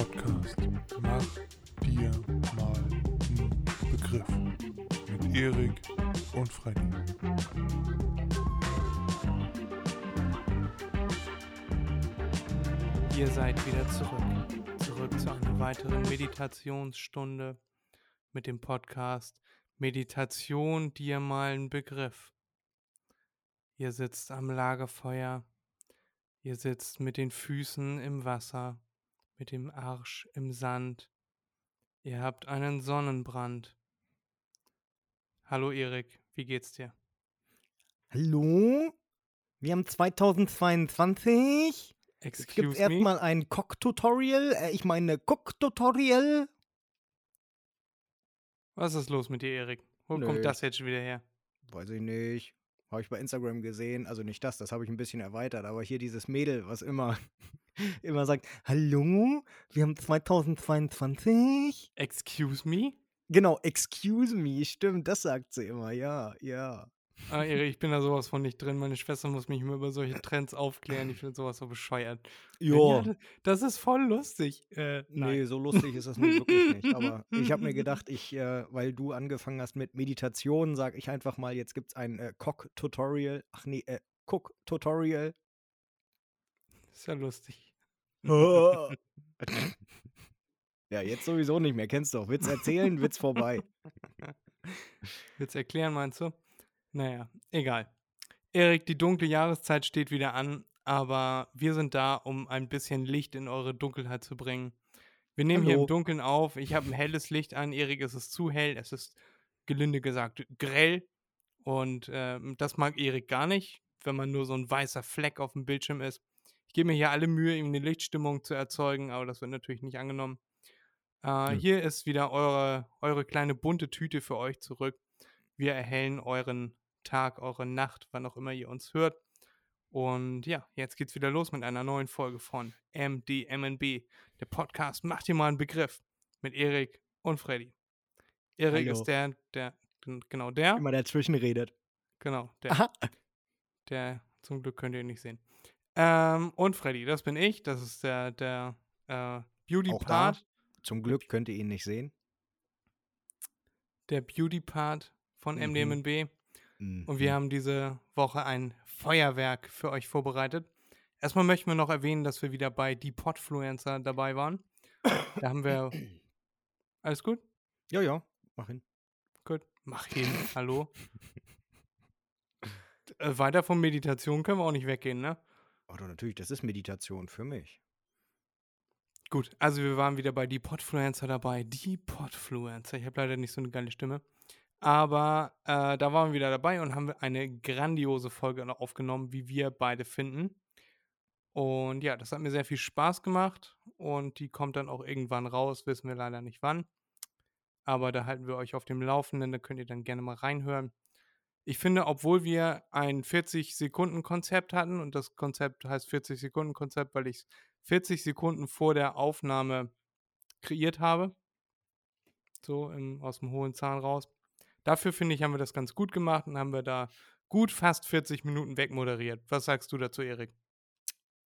Podcast Mach dir mal einen Begriff mit Erik und Freddy. Ihr seid wieder zurück. Zurück zu einer weiteren Meditationsstunde mit dem Podcast Meditation dir mal einen Begriff. Ihr sitzt am Lagerfeuer. Ihr sitzt mit den Füßen im Wasser, mit dem Arsch im Sand. Ihr habt einen Sonnenbrand. Hallo Erik, wie geht's dir? Hallo? Wir haben 2022. Es gibt Excuse me. erstmal ein Cock-Tutorial. Äh, ich meine Cook-Tutorial. Was ist los mit dir, Erik? Wo Nö. kommt das jetzt schon wieder her? Weiß ich nicht. Habe ich bei Instagram gesehen. Also nicht das, das habe ich ein bisschen erweitert. Aber hier dieses Mädel, was immer, immer sagt, hallo, wir haben 2022. Excuse me? Genau, excuse me, stimmt, das sagt sie immer, ja, ja. Ah, Erik, ich bin da sowas von nicht drin. Meine Schwester muss mich immer über solche Trends aufklären. Ich finde sowas so bescheuert. Ja, das- ist voll lustig. Äh, nein. Nee, so lustig ist das nun wirklich nicht. Aber ich habe mir gedacht, ich, äh, weil du angefangen hast mit Meditation, sage ich einfach mal, jetzt gibt es ein äh, Cock-Tutorial. Ach nee, äh, Cook-Tutorial. Ist ja lustig. ja, jetzt sowieso nicht mehr. Kennst du auch. Witz erzählen, Witz vorbei. Willst erklären, meinst du? Naja, egal. Erik, die dunkle Jahreszeit steht wieder an, aber wir sind da, um ein bisschen Licht in eure Dunkelheit zu bringen. Wir nehmen hier Hallo. im Dunkeln auf. Ich habe ein helles Licht an. Erik, es ist zu hell. Es ist gelinde gesagt grell. Und ähm, das mag Erik gar nicht, wenn man nur so ein weißer Fleck auf dem Bildschirm ist. Ich gebe mir hier alle Mühe, ihm eine Lichtstimmung zu erzeugen, aber das wird natürlich nicht angenommen. Äh, Nö. hier ist wieder eure, eure kleine bunte Tüte für euch zurück. Wir erhellen euren Tag, eure Nacht, wann auch immer ihr uns hört. Und ja, jetzt geht's wieder los mit einer neuen Folge von MDMNB. Der Podcast macht dir mal einen Begriff mit Erik und Freddy. Erik ist der, der, genau der, Immer dazwischen redet. genau, der, Aha. der, zum Glück könnt ihr ihn nicht sehen. Ähm, und Freddy, das bin ich, das ist der, der äh. Beauty-Part, Zum Glück könnt ihr ihn nicht sehen. der Beauty-Part von Mhm. MDMNB. Und wir Mhm. haben diese Woche ein Feuerwerk für euch vorbereitet. Erstmal möchten wir noch erwähnen, dass wir wieder bei Die Podfluencer dabei waren. Da haben wir. Alles gut? Ja, ja, mach hin. Gut. Mach hin. Hallo. Äh, weiter von Meditation können wir auch nicht weggehen, ne? Oh, doch, natürlich, das ist Meditation für mich. Gut, also wir waren wieder bei Die Podfluencer dabei. Die Podfluencer. Ich habe leider nicht so eine geile Stimme. Aber äh, da waren wir wieder dabei und haben eine grandiose Folge aufgenommen, wie wir beide finden. Und ja, das hat mir sehr viel Spaß gemacht und die kommt dann auch irgendwann raus, wissen wir leider nicht wann. Aber da halten wir euch auf dem Laufenden, da könnt ihr dann gerne mal reinhören. Ich finde, obwohl wir ein 40-Sekunden-Konzept hatten und das Konzept heißt 40-Sekunden-Konzept, weil ich es 40 Sekunden vor der Aufnahme kreiert habe, so im, aus dem hohen Zahn raus. Dafür finde ich, haben wir das ganz gut gemacht und haben wir da gut fast 40 Minuten wegmoderiert. Was sagst du dazu, Erik?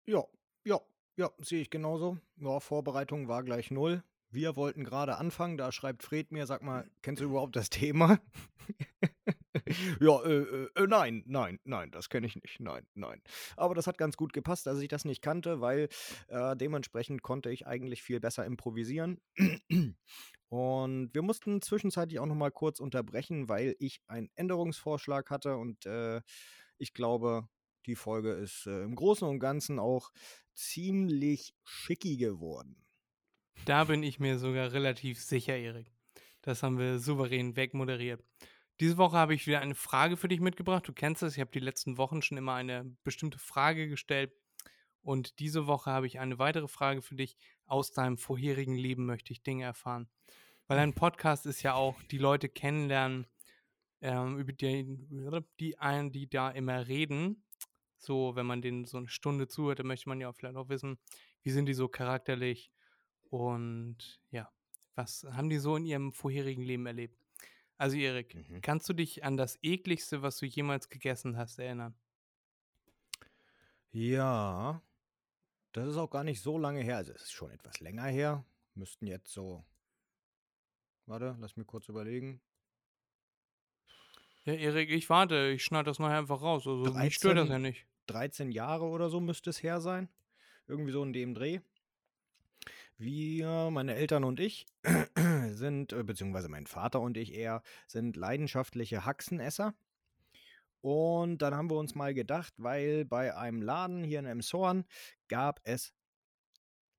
Ja, ja, ja, sehe ich genauso. Ja, Vorbereitung war gleich null. Wir wollten gerade anfangen, da schreibt Fred mir, sag mal, kennst du überhaupt das Thema? ja, äh, äh, äh, nein, nein, nein, das kenne ich nicht, nein, nein. Aber das hat ganz gut gepasst, dass ich das nicht kannte, weil äh, dementsprechend konnte ich eigentlich viel besser improvisieren. Und wir mussten zwischenzeitlich auch noch mal kurz unterbrechen, weil ich einen Änderungsvorschlag hatte und äh, ich glaube, die Folge ist äh, im Großen und Ganzen auch ziemlich schicki geworden. Da bin ich mir sogar relativ sicher, Erik. Das haben wir souverän wegmoderiert. Diese Woche habe ich wieder eine Frage für dich mitgebracht. Du kennst es, ich habe die letzten Wochen schon immer eine bestimmte Frage gestellt. Und diese Woche habe ich eine weitere Frage für dich. Aus deinem vorherigen Leben möchte ich Dinge erfahren. Weil ein Podcast ist ja auch die Leute kennenlernen, ähm, über die, die einen, die da immer reden. So, wenn man denen so eine Stunde zuhört, dann möchte man ja vielleicht auch wissen, wie sind die so charakterlich und ja, was haben die so in ihrem vorherigen Leben erlebt? Also Erik, Mhm. kannst du dich an das ekligste, was du jemals gegessen hast, erinnern? Ja, das ist auch gar nicht so lange her. Also es ist schon etwas länger her. Müssten jetzt so. Warte, lass mich kurz überlegen. Ja, Erik, ich warte, ich schneide das nachher einfach raus. Also mich stört das 13? ja nicht. 13 Jahre oder so müsste es her sein. Irgendwie so in dem Dreh. Wir, meine Eltern und ich, sind, äh, beziehungsweise mein Vater und ich eher, sind leidenschaftliche Haxenesser. Und dann haben wir uns mal gedacht, weil bei einem Laden hier in Emshorn gab es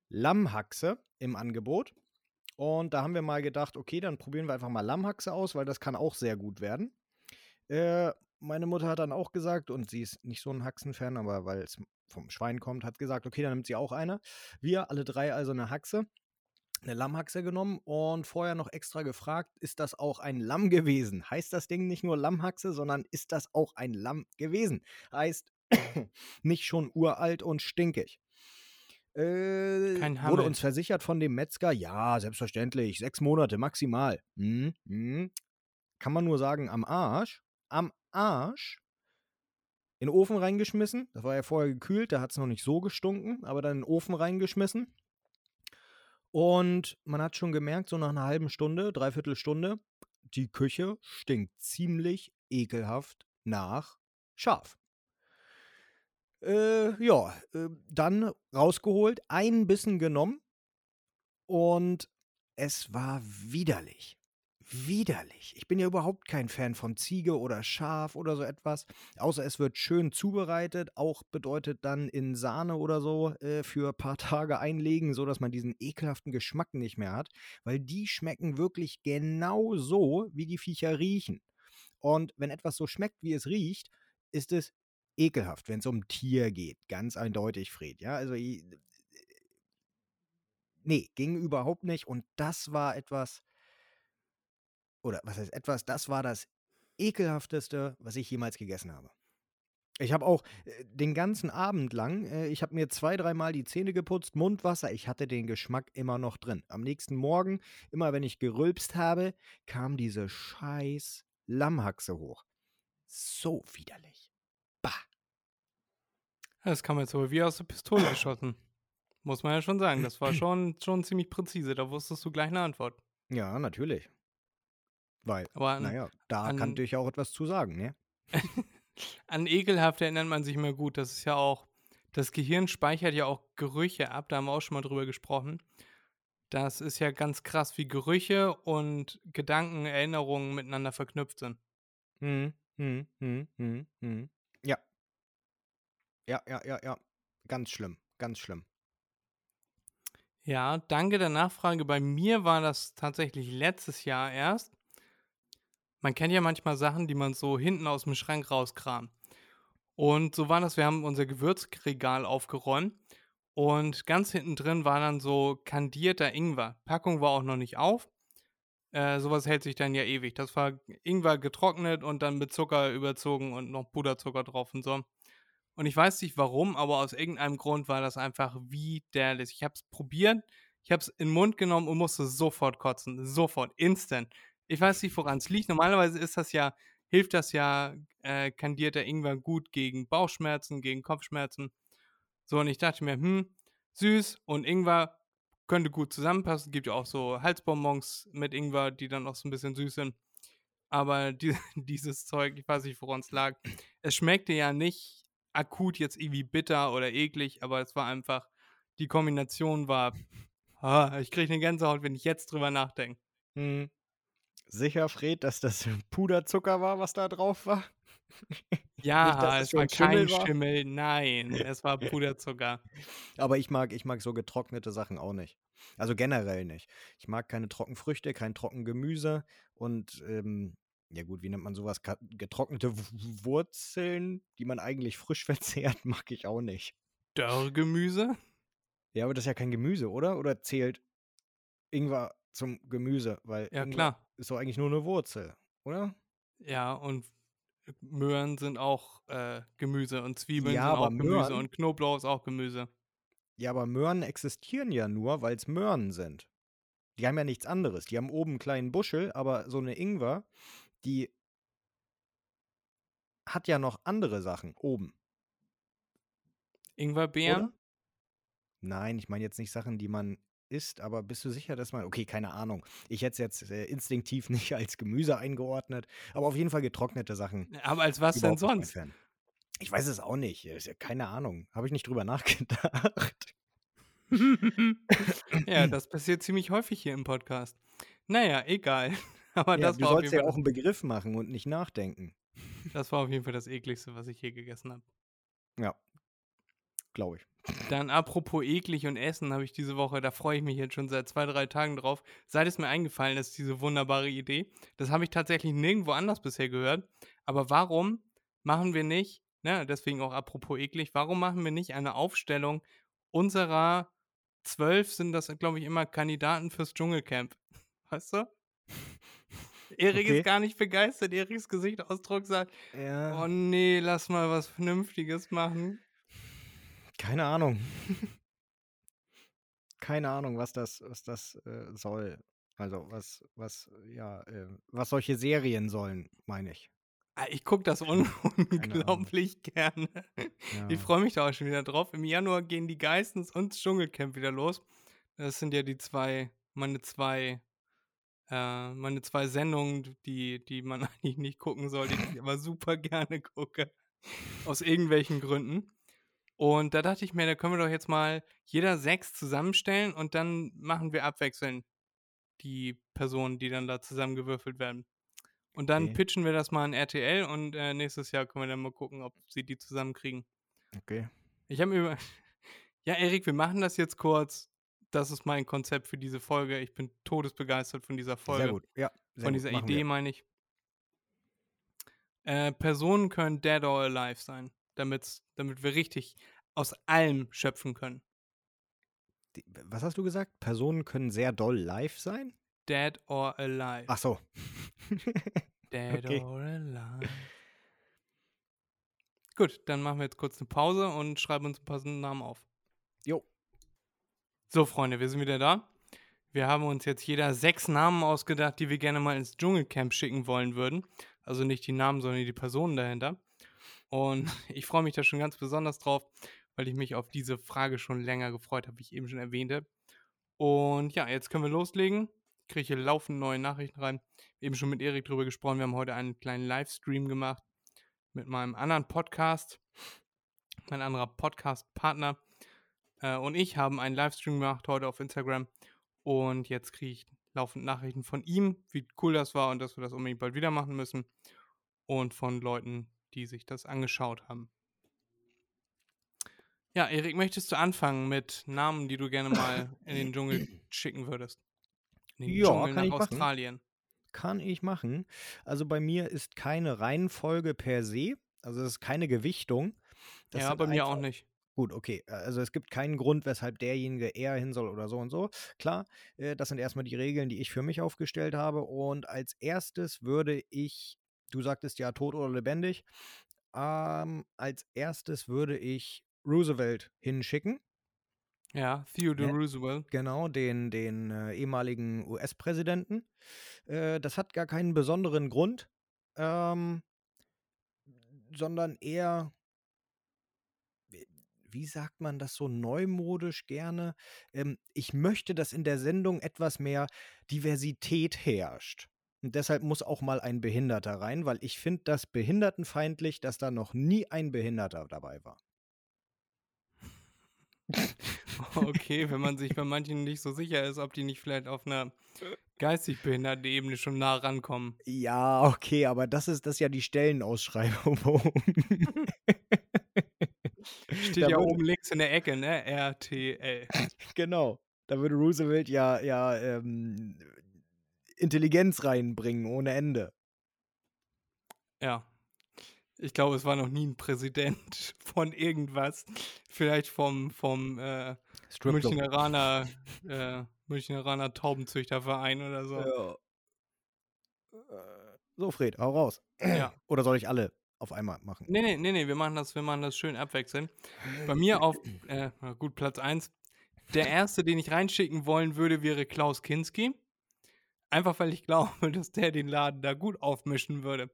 Lammhaxe im Angebot. Und da haben wir mal gedacht, okay, dann probieren wir einfach mal Lammhaxe aus, weil das kann auch sehr gut werden. Äh, meine Mutter hat dann auch gesagt, und sie ist nicht so ein Haxenfan, aber weil es vom Schwein kommt, hat gesagt, okay, dann nimmt sie auch eine. Wir alle drei also eine Haxe, eine Lammhaxe genommen und vorher noch extra gefragt, ist das auch ein Lamm gewesen? Heißt das Ding nicht nur Lammhaxe, sondern ist das auch ein Lamm gewesen? Heißt nicht schon uralt und stinkig. Äh, wurde uns versichert von dem Metzger, ja, selbstverständlich, sechs Monate maximal. Hm, hm. Kann man nur sagen, am Arsch. Am Arsch. In den Ofen reingeschmissen. Das war ja vorher gekühlt, da hat es noch nicht so gestunken, aber dann in den Ofen reingeschmissen. Und man hat schon gemerkt, so nach einer halben Stunde, dreiviertel Stunde, die Küche stinkt ziemlich ekelhaft nach Schaf. Äh, ja, äh, dann rausgeholt, einen Bissen genommen und es war widerlich. Widerlich. Ich bin ja überhaupt kein Fan von Ziege oder Schaf oder so etwas. Außer es wird schön zubereitet. Auch bedeutet dann in Sahne oder so äh, für ein paar Tage einlegen, sodass man diesen ekelhaften Geschmack nicht mehr hat. Weil die schmecken wirklich genau so, wie die Viecher riechen. Und wenn etwas so schmeckt, wie es riecht, ist es ekelhaft, wenn es um Tier geht. Ganz eindeutig, Fred. Ja, also. i- Nee, ging überhaupt nicht. Und das war etwas. Oder was heißt etwas? Das war das ekelhafteste, was ich jemals gegessen habe. Ich habe auch äh, den ganzen Abend lang, äh, ich habe mir zwei, dreimal die Zähne geputzt, Mundwasser, ich hatte den Geschmack immer noch drin. Am nächsten Morgen, immer wenn ich gerülpst habe, kam diese scheiß Lammhaxe hoch. So widerlich. Bah. Das kam jetzt aber wie aus der Pistole geschossen. Muss man ja schon sagen. Das war schon, schon ziemlich präzise. Da wusstest du gleich eine Antwort. Ja, natürlich. Weil, an, naja, da an- kannte ich auch etwas zu sagen, ne? an ekelhaft erinnert man sich immer gut. Das ist ja auch, das Gehirn speichert ja auch Gerüche ab. Da haben wir auch schon mal drüber gesprochen. Das ist ja ganz krass, wie Gerüche und Gedanken, Erinnerungen miteinander verknüpft sind. Hm, hm, hm, hm, hm. Ja. Ja, ja, ja, ja. Ganz schlimm, ganz schlimm. Ja, danke der Nachfrage. Bei mir war das tatsächlich letztes Jahr erst. Man kennt ja manchmal Sachen, die man so hinten aus dem Schrank rauskramt. Und so war das, wir haben unser Gewürzregal aufgeräumt und ganz hinten drin war dann so kandierter Ingwer. Packung war auch noch nicht auf. Äh, sowas hält sich dann ja ewig. Das war Ingwer getrocknet und dann mit Zucker überzogen und noch Puderzucker drauf und so. Und ich weiß nicht warum, aber aus irgendeinem Grund war das einfach widerlich. Ich habe es probiert, ich habe es in den Mund genommen und musste sofort kotzen. Sofort, instant. Ich weiß nicht, woran es liegt. Normalerweise ist das ja, hilft das ja äh, kandierter Ingwer gut gegen Bauchschmerzen, gegen Kopfschmerzen. So, und ich dachte mir, hm, süß und Ingwer könnte gut zusammenpassen. Gibt ja auch so Halsbonbons mit Ingwer, die dann auch so ein bisschen süß sind. Aber die, dieses Zeug, ich weiß nicht, woran es lag. Es schmeckte ja nicht akut jetzt irgendwie bitter oder eklig, aber es war einfach, die Kombination war, ah, ich kriege eine Gänsehaut, wenn ich jetzt drüber nachdenke. Hm. Sicher, Fred, dass das Puderzucker war, was da drauf war? Ja, Nicht, es es war Schimmel kein war? Schimmel, nein, es war Puderzucker. Aber ich mag, ich mag so getrocknete Sachen auch nicht. Also generell nicht. Ich mag keine Trockenfrüchte, kein Trockengemüse und ähm, ja gut, wie nennt man sowas? Getrocknete Wurzeln, die man eigentlich frisch verzehrt, mag ich auch nicht. Dörrgemüse? Ja, aber das ist ja kein Gemüse, oder? Oder zählt Ingwer zum Gemüse? Weil Ja, Ingwer klar. Ist doch eigentlich nur eine Wurzel, oder? Ja, und Möhren sind auch äh, Gemüse und Zwiebeln Ja, sind auch Gemüse Möhren- und Knoblauch ist auch Gemüse. Ja, aber Möhren existieren ja nur, weil es Möhren sind. Die haben ja nichts anderes. Die haben oben einen kleinen Buschel, aber so eine Ingwer, die hat ja noch andere Sachen oben. Ingwerbeeren? Oder? Nein, ich meine jetzt nicht Sachen, die man isst, aber bist du sicher, dass man. Okay, keine Ahnung. Ich hätte es jetzt äh, instinktiv nicht als Gemüse eingeordnet, aber auf jeden Fall getrocknete Sachen. Aber als was denn sonst? Ich weiß es auch nicht. Ist Keine Ahnung. Habe ich nicht drüber nachgedacht. ja, das passiert ziemlich häufig hier im Podcast. Naja, egal. Aber Ja, das, du war auf sollst ja auch einen Begriff machen und nicht nachdenken. das, das war auf jeden Fall das ekligste, was ich je gegessen habe. Ja. Glaube ich. Dann apropos eklig und Essen habe ich diese Woche, da freue ich mich jetzt schon seit zwei, drei Tagen drauf, seit es mir eingefallen ist, diese wunderbare Idee. Das habe ich tatsächlich nirgendwo anders bisher gehört. Aber warum machen wir nicht, ne, deswegen auch apropos eklig, warum machen wir nicht eine Aufstellung unserer zwölf sind das, glaube ich, immer Kandidaten fürs Dschungelcamp? Weißt du? Erik Okay. ist gar nicht begeistert. Eriks Gesichtsausdruck sagt, Ja. oh nee, lass mal was Vernünftiges machen. Keine Ahnung. Keine Ahnung, was das, was das äh, soll. Also was, was, ja, äh, was solche Serien sollen, meine ich. Ah, Ich gucke das un unglaublich gerne. Ja. Ich freue mich da auch schon wieder drauf. Im Januar gehen die Geistens und das Dschungelcamp wieder los. Das sind ja die zwei, meine zwei, äh, meine zwei Sendungen, die, die man eigentlich nicht gucken soll, die ich aber super gerne gucke. Aus irgendwelchen Gründen. Und da dachte ich mir, da können wir doch jetzt mal jeder sechs zusammenstellen und dann machen wir abwechselnd die Personen, die dann da zusammengewürfelt werden. Und dann Okay. pitchen wir das mal an RTL und äh, nächstes Jahr können wir dann mal gucken, ob sie die zusammenkriegen. Okay. Ich habe mir über. Ja, Erik, wir machen das jetzt kurz. Das ist mein Konzept für diese Folge. Ich bin todesbegeistert von dieser Folge. Sehr gut. Ja. Sehr Von gut. dieser Machen Idee, meine ich. Äh, Personen können dead or alive sein, damit's, damit wir richtig aus allem schöpfen können. Die, was hast du gesagt? Personen können sehr doll live sein? Dead or alive. Ach so. Dead okay. or alive. Gut, dann machen wir jetzt kurz eine Pause und schreiben uns ein paar Namen auf. Jo. So, Freunde, wir sind wieder da. Wir haben uns jetzt jeder sechs Namen ausgedacht, die wir gerne mal ins Dschungelcamp schicken wollen würden. Also nicht die Namen, sondern die Personen dahinter. Und ich freue mich da schon ganz besonders drauf, weil ich mich auf diese Frage schon länger gefreut habe, wie ich eben schon erwähnte. Und ja, jetzt können wir loslegen. Ich kriege hier laufend neue Nachrichten rein. Eben schon mit Erik drüber gesprochen. Wir haben heute einen kleinen Livestream gemacht mit meinem anderen Podcast. Mein anderer Podcast-Partner äh, und ich haben einen Livestream gemacht heute auf Instagram. Und jetzt kriege ich laufend Nachrichten von ihm, wie cool das war und dass wir das unbedingt bald wieder machen müssen. Und von Leuten, die sich das angeschaut haben. Ja, Erik, möchtest du anfangen mit Namen, die du gerne mal in den Dschungel schicken würdest? In den Ja, Dschungel kann nach ich machen. Australien. Kann ich machen. Also bei mir ist keine Reihenfolge per se. Also es ist keine Gewichtung. Das ja, bei mir auch nicht. Gut, okay. Also es gibt keinen Grund, weshalb derjenige eher hin soll oder so und so. Klar, äh, das sind erstmal die Regeln, die ich für mich aufgestellt habe. Und als erstes würde ich, du sagtest ja tot oder lebendig, ähm, als erstes würde ich Roosevelt hinschicken. Ja, Theodore Ja. Roosevelt. Genau, den, den äh, ehemaligen US-Präsidenten. Äh, das hat gar keinen besonderen Grund, ähm, sondern eher, wie- sagt man das so neumodisch gerne? Ähm, ich möchte, dass in der Sendung etwas mehr Diversität herrscht. Und deshalb muss auch mal ein Behinderter rein, weil ich finde das behindertenfeindlich, dass da noch nie ein Behinderter dabei war. Okay, wenn man sich bei manchen nicht so sicher ist, ob die nicht vielleicht auf einer geistig behinderten Ebene schon nah rankommen. Ja, okay, aber das ist das ist ja die Stellenausschreibung. Steht Da ja oben links in der Ecke, ne? RTL. Genau. Da würde Roosevelt ja, ja ähm, Intelligenz reinbringen ohne Ende. Ja. Ich glaube, es war noch nie ein Präsident von irgendwas. Vielleicht vom, vom äh. Müncheraner, äh, Müncheraner Taubenzüchterverein oder so. Ja. Äh, So, Fred, hau raus. Ja. Oder soll ich alle auf einmal machen? Nee, nee, nee, nee, wir machen das, wir machen das schön abwechselnd. Bei mir auf, äh, gut, Platz 1. Der erste, den ich reinschicken wollen würde, wäre Klaus Kinski. Einfach weil ich glaube, dass der den Laden da gut aufmischen würde.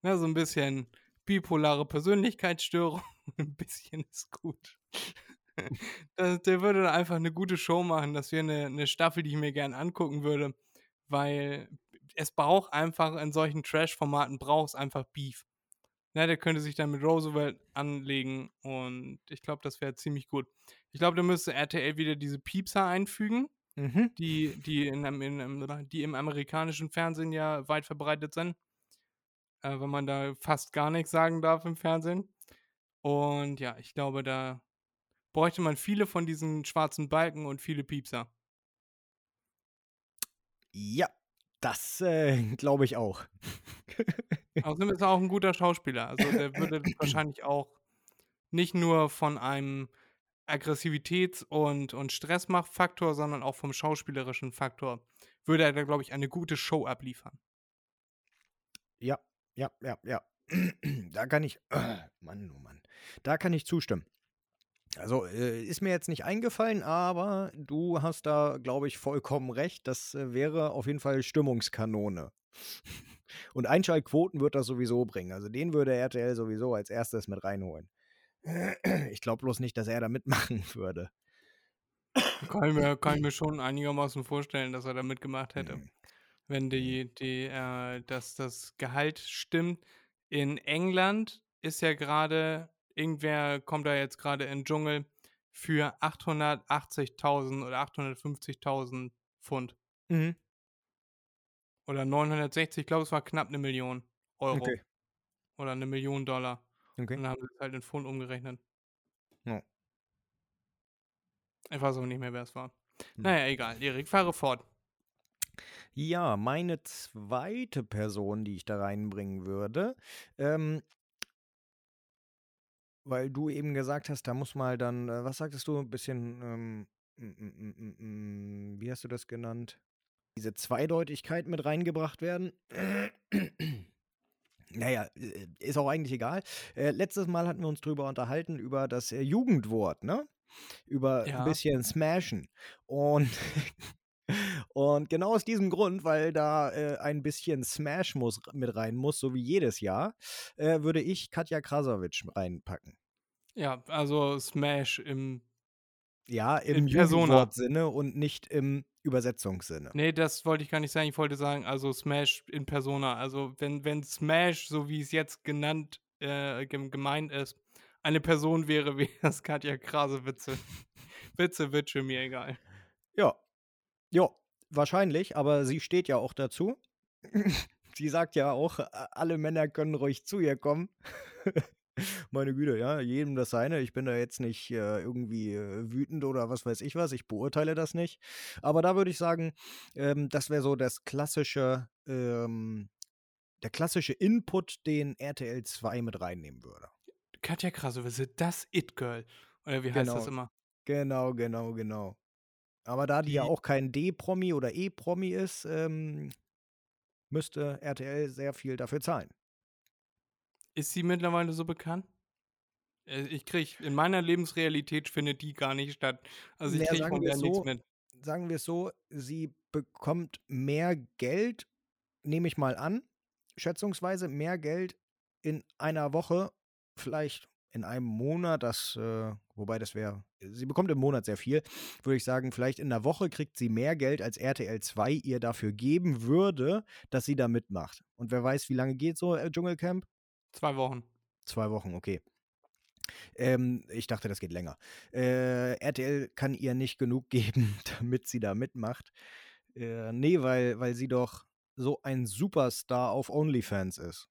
Na, so ein bisschen bipolare Persönlichkeitsstörung. ein bisschen ist gut. das, der würde da einfach eine gute Show machen. Das wäre eine, eine Staffel, die ich mir gern angucken würde. Weil es braucht einfach in solchen Trash-Formaten braucht es einfach Beef. Na, der könnte sich dann mit Roosevelt anlegen und ich glaube, das wäre ziemlich gut. Ich glaube, da müsste RTL wieder diese Piepser einfügen, Mhm. die, die, in, einem- in, die im amerikanischen Fernsehen ja weit verbreitet sind. Äh, wenn man da fast gar nichts sagen darf im Fernsehen. Und ja, ich glaube, da bräuchte man viele von diesen schwarzen Balken und viele Piepser. Ja, das äh, glaube ich auch. Außerdem ist er auch ein guter Schauspieler. Also der würde wahrscheinlich auch nicht nur von einem Aggressivitäts- und, und Stressmachtfaktor, sondern auch vom schauspielerischen Faktor würde er da, glaube ich, eine gute Show abliefern. Ja, ja, ja, ja. Da kann ich, Mann, oh Mann, da kann ich zustimmen. Also äh, ist mir jetzt nicht eingefallen, aber du hast da, glaube ich, vollkommen recht. Das äh, wäre auf jeden Fall Stimmungskanone. Und Einschaltquoten wird das sowieso bringen. Also den würde RTL sowieso als erstes mit reinholen. Ich glaube bloß nicht, dass er da mitmachen würde. Kann ich mir, kann ich mir schon einigermaßen vorstellen, dass er da mitgemacht hätte. Hm. Wenn die, die, äh, dass das Gehalt stimmt. In England ist ja gerade, irgendwer kommt da jetzt gerade in den Dschungel für 880.000 oder 850.000 Pfund. Mhm. Oder 960, ich glaube, es war knapp eine Million Euro. Okay. Oder eine Million Dollar. Und Okay. dann haben sie es halt in Pfund umgerechnet. Ja. Ich weiß auch nicht mehr, wer es war. Hm. Naja, egal. Erik, fahre fort. Ja, meine zweite Person, die ich da reinbringen würde, ähm, weil du eben gesagt hast, da muss mal dann, äh, was sagtest du, ein bisschen, ähm, mm, mm, mm, wie hast du das genannt? Diese Zweideutigkeit mit reingebracht werden. Naja, äh, ist auch eigentlich egal. Äh, letztes Mal hatten wir uns drüber unterhalten, über das äh, Jugendwort, ne? Über Ja. ein bisschen Smashen. Und, und genau aus diesem Grund, weil da äh, ein bisschen Smash muss, mit rein muss, so wie jedes Jahr, äh, würde ich Katja Krasavic reinpacken. Ja, also Smash im. Ja, im In Persona. Jugendwortsinne und nicht im Übersetzungssinne. Nee, das wollte ich gar nicht sagen. Ich wollte sagen, also Smash in Persona. Also, wenn, wenn Smash, so wie es jetzt genannt, äh, gem- gemeint ist, eine Person wäre, wäre es Katja Krasewitze. Witze, Witze, mir egal. Ja. Ja, wahrscheinlich, aber sie steht ja auch dazu. sie sagt ja auch, alle Männer können ruhig zu ihr kommen. Meine Güte, ja, jedem das seine. Ich bin da jetzt nicht äh, irgendwie äh, wütend oder was weiß ich was. Ich beurteile das nicht. Aber da würde ich sagen, ähm, das wäre so das klassische, ähm, der klassische Input, den RTL 2 mit reinnehmen würde. Katja Krasowitze, das It-Girl. Oder wie heißt das Genau. immer? Genau, genau, genau. Aber da die ja Die- auch kein D-Promi oder E-Promi ist, ähm, müsste RTL sehr viel dafür zahlen. Ist sie mittlerweile so bekannt? Äh, Ich krieg, in meiner Lebensrealität findet die gar nicht statt. Also ich Naja, krieg sagen von wir der es nichts so, mit. Sagen wir es so, sie bekommt mehr Geld, nehme ich mal an, schätzungsweise mehr Geld in einer Woche, vielleicht in einem Monat, das, äh, wobei das wäre, sie bekommt im Monat sehr viel, würde ich sagen, vielleicht in einer Woche kriegt sie mehr Geld, als RTL 2 ihr dafür geben würde, dass sie da mitmacht. Und wer weiß, wie lange geht so äh, Dschungelcamp? Zwei Wochen. Zwei Wochen, okay. Ähm, ich dachte, das geht länger. Äh, RTL kann ihr nicht genug geben, damit sie da mitmacht. Äh, nee, weil, weil sie doch so ein Superstar auf OnlyFans ist.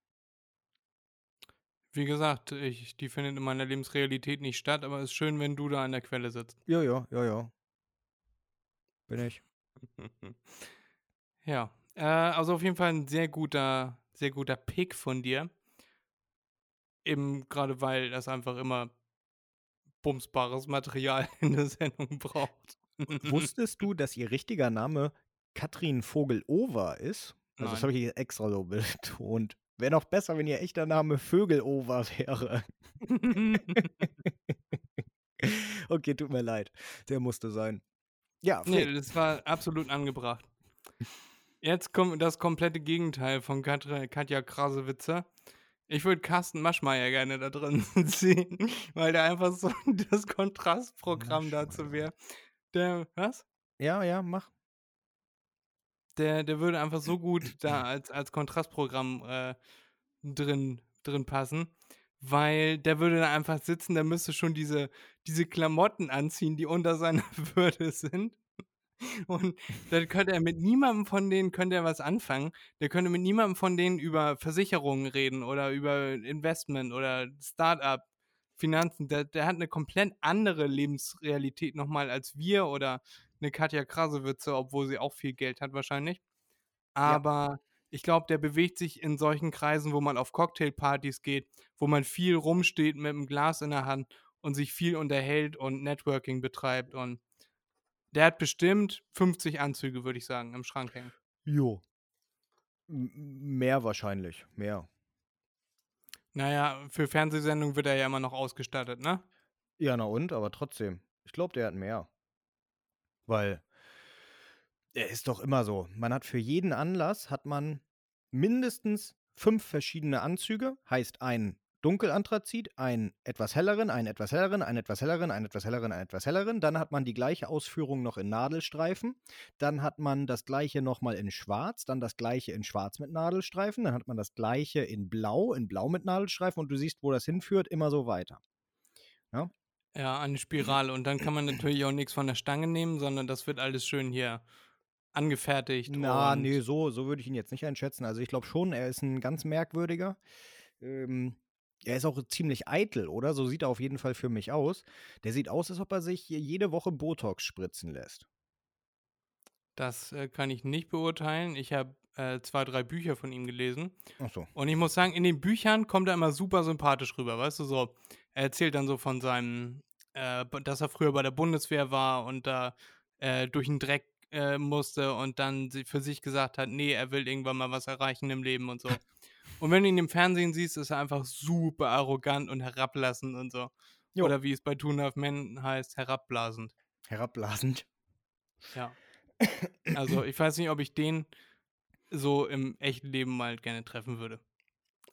Wie gesagt, ich, die findet in meiner Lebensrealität nicht statt, aber es ist schön, wenn du da an der Quelle sitzt. Ja, ja, ja, ja. Bin ich. ja, äh, also auf jeden Fall ein sehr guter, sehr guter Pick von dir. Eben gerade weil das einfach immer bumsbares Material in der Sendung braucht. Wusstest du, dass ihr richtiger Name Katrin Vogel-Over ist? Also das Nein. habe ich jetzt extra so betont. Wäre noch besser, wenn ihr echter Name Vögel-Over wäre. okay, tut mir leid. Der musste sein. Ja, nee, das war absolut angebracht. Jetzt kommt das komplette Gegenteil von Katja Krasewitzer. Ich würde Carsten Maschmeyer gerne da drin sehen, weil der einfach so das Kontrastprogramm dazu wäre. Der, was? Ja, ja, mach. Der, der würde einfach so gut da als, als Kontrastprogramm äh, drin, drin passen, weil der würde da einfach sitzen, der müsste schon diese, diese Klamotten anziehen, die unter seiner Würde sind. Und dann könnte er mit niemandem von denen könnte er was anfangen. Der könnte mit niemandem von denen über Versicherungen reden oder über Investment oder Startup, Finanzen. Der, der hat eine komplett andere Lebensrealität nochmal als wir oder eine Katja Krasewitze, obwohl sie auch viel Geld hat wahrscheinlich. Aber ich glaube, der bewegt sich in solchen Kreisen, wo man auf Cocktailpartys geht, wo man viel rumsteht mit einem Glas in der Hand und sich viel unterhält und Networking betreibt und der hat bestimmt 50 Anzüge, würde ich sagen, im Schrank hängen. Jo. M mehr wahrscheinlich. Mehr. Naja, für Fernsehsendungen wird er ja immer noch ausgestattet, ne? Ja, na und, aber trotzdem. Ich glaube, der hat mehr. Weil er ist doch immer so. Man hat für jeden Anlass hat man mindestens fünf verschiedene Anzüge, heißt ein Dunkelanthrazit, einen etwas helleren, einen etwas helleren, einen etwas helleren, einen etwas helleren, einen etwas helleren. Dann hat man die gleiche Ausführung noch in Nadelstreifen. Dann hat man das gleiche nochmal in Schwarz, dann das gleiche in Schwarz mit Nadelstreifen. Dann hat man das gleiche in Blau, in Blau mit Nadelstreifen. Und du siehst, wo das hinführt, immer so weiter. Ja, eine Spirale. Und dann kann man natürlich auch nichts von der Stange nehmen, sondern das wird alles schön hier angefertigt. Na, nee, so, so würde ich ihn jetzt nicht einschätzen. Also ich glaube schon, er ist ein ganz merkwürdiger. Ähm, er ist auch ziemlich eitel, oder? So sieht er auf jeden Fall für mich aus. Der sieht aus, als ob er sich jede Woche Botox spritzen lässt. Das äh, kann ich nicht beurteilen. Ich habe äh, zwei, drei Bücher von ihm gelesen. Ach so. Und ich muss sagen, in den Büchern kommt er immer super sympathisch rüber, weißt du, so. Er erzählt dann so von seinem, äh, dass er früher bei der Bundeswehr war und da äh, durch den Dreck äh, musste und dann für sich gesagt hat, nee, er will irgendwann mal was erreichen im Leben und so. Und wenn du ihn im Fernsehen siehst, ist er einfach super arrogant und herablassend und so. Jo. Oder wie es bei Two and a Half Men heißt, herabblasend. Herabblasend. Ja. Also ich weiß nicht, ob ich den so im echten Leben mal gerne treffen würde.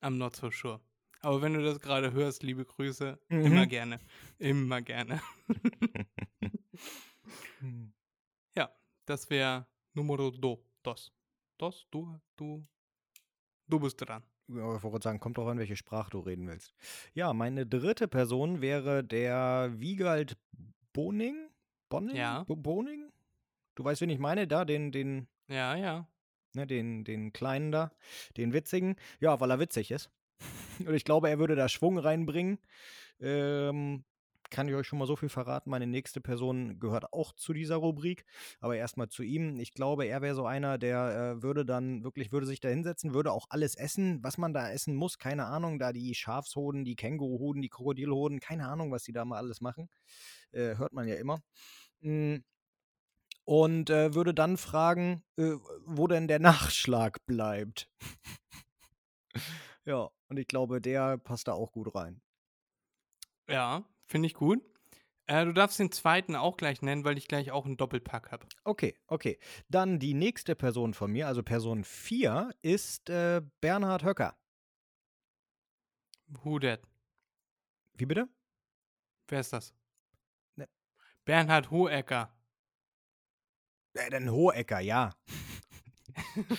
I'm not so sure. Aber wenn du das gerade hörst, liebe Grüße, immer Mhm. gerne. Immer gerne. Ja, das wäre Numero do, dos. Dos, du, du, du bist dran. Ja, ich wollte sagen, kommt drauf an, welche Sprache du reden willst. Ja, meine dritte Person wäre der Wiegald Boning? Bonning? Ja. Bo Boning? Du weißt, wen ich meine? Da, den, den, Ja, ja. ne, den, den kleinen da, den witzigen. Ja, weil er witzig ist. Und ich glaube, er würde da Schwung reinbringen. Ähm, kann ich euch schon mal so viel verraten. Meine nächste Person gehört auch zu dieser Rubrik, aber erstmal zu ihm. Ich glaube, er wäre so einer, der äh, würde dann wirklich, würde sich da hinsetzen, würde auch alles essen, was man da essen muss. Keine Ahnung, da die Schafshoden, die Känguruhoden, die Krokodilhoden, keine Ahnung, was die da mal alles machen. Äh, hört man ja immer. Mm. Und äh, würde dann fragen, äh, wo denn der Nachschlag bleibt. ja, und ich glaube, der passt da auch gut rein. Ja, finde ich gut. Äh, du darfst den zweiten auch gleich nennen, weil ich gleich auch einen Doppelpack habe. Okay, okay. Dann die nächste Person von mir, also Person 4, ist äh, Bernhard Höcker. Who that? Wie bitte? Wer ist das? Ne. Bernhard Hohecker. Äh, den Hohecker, ja.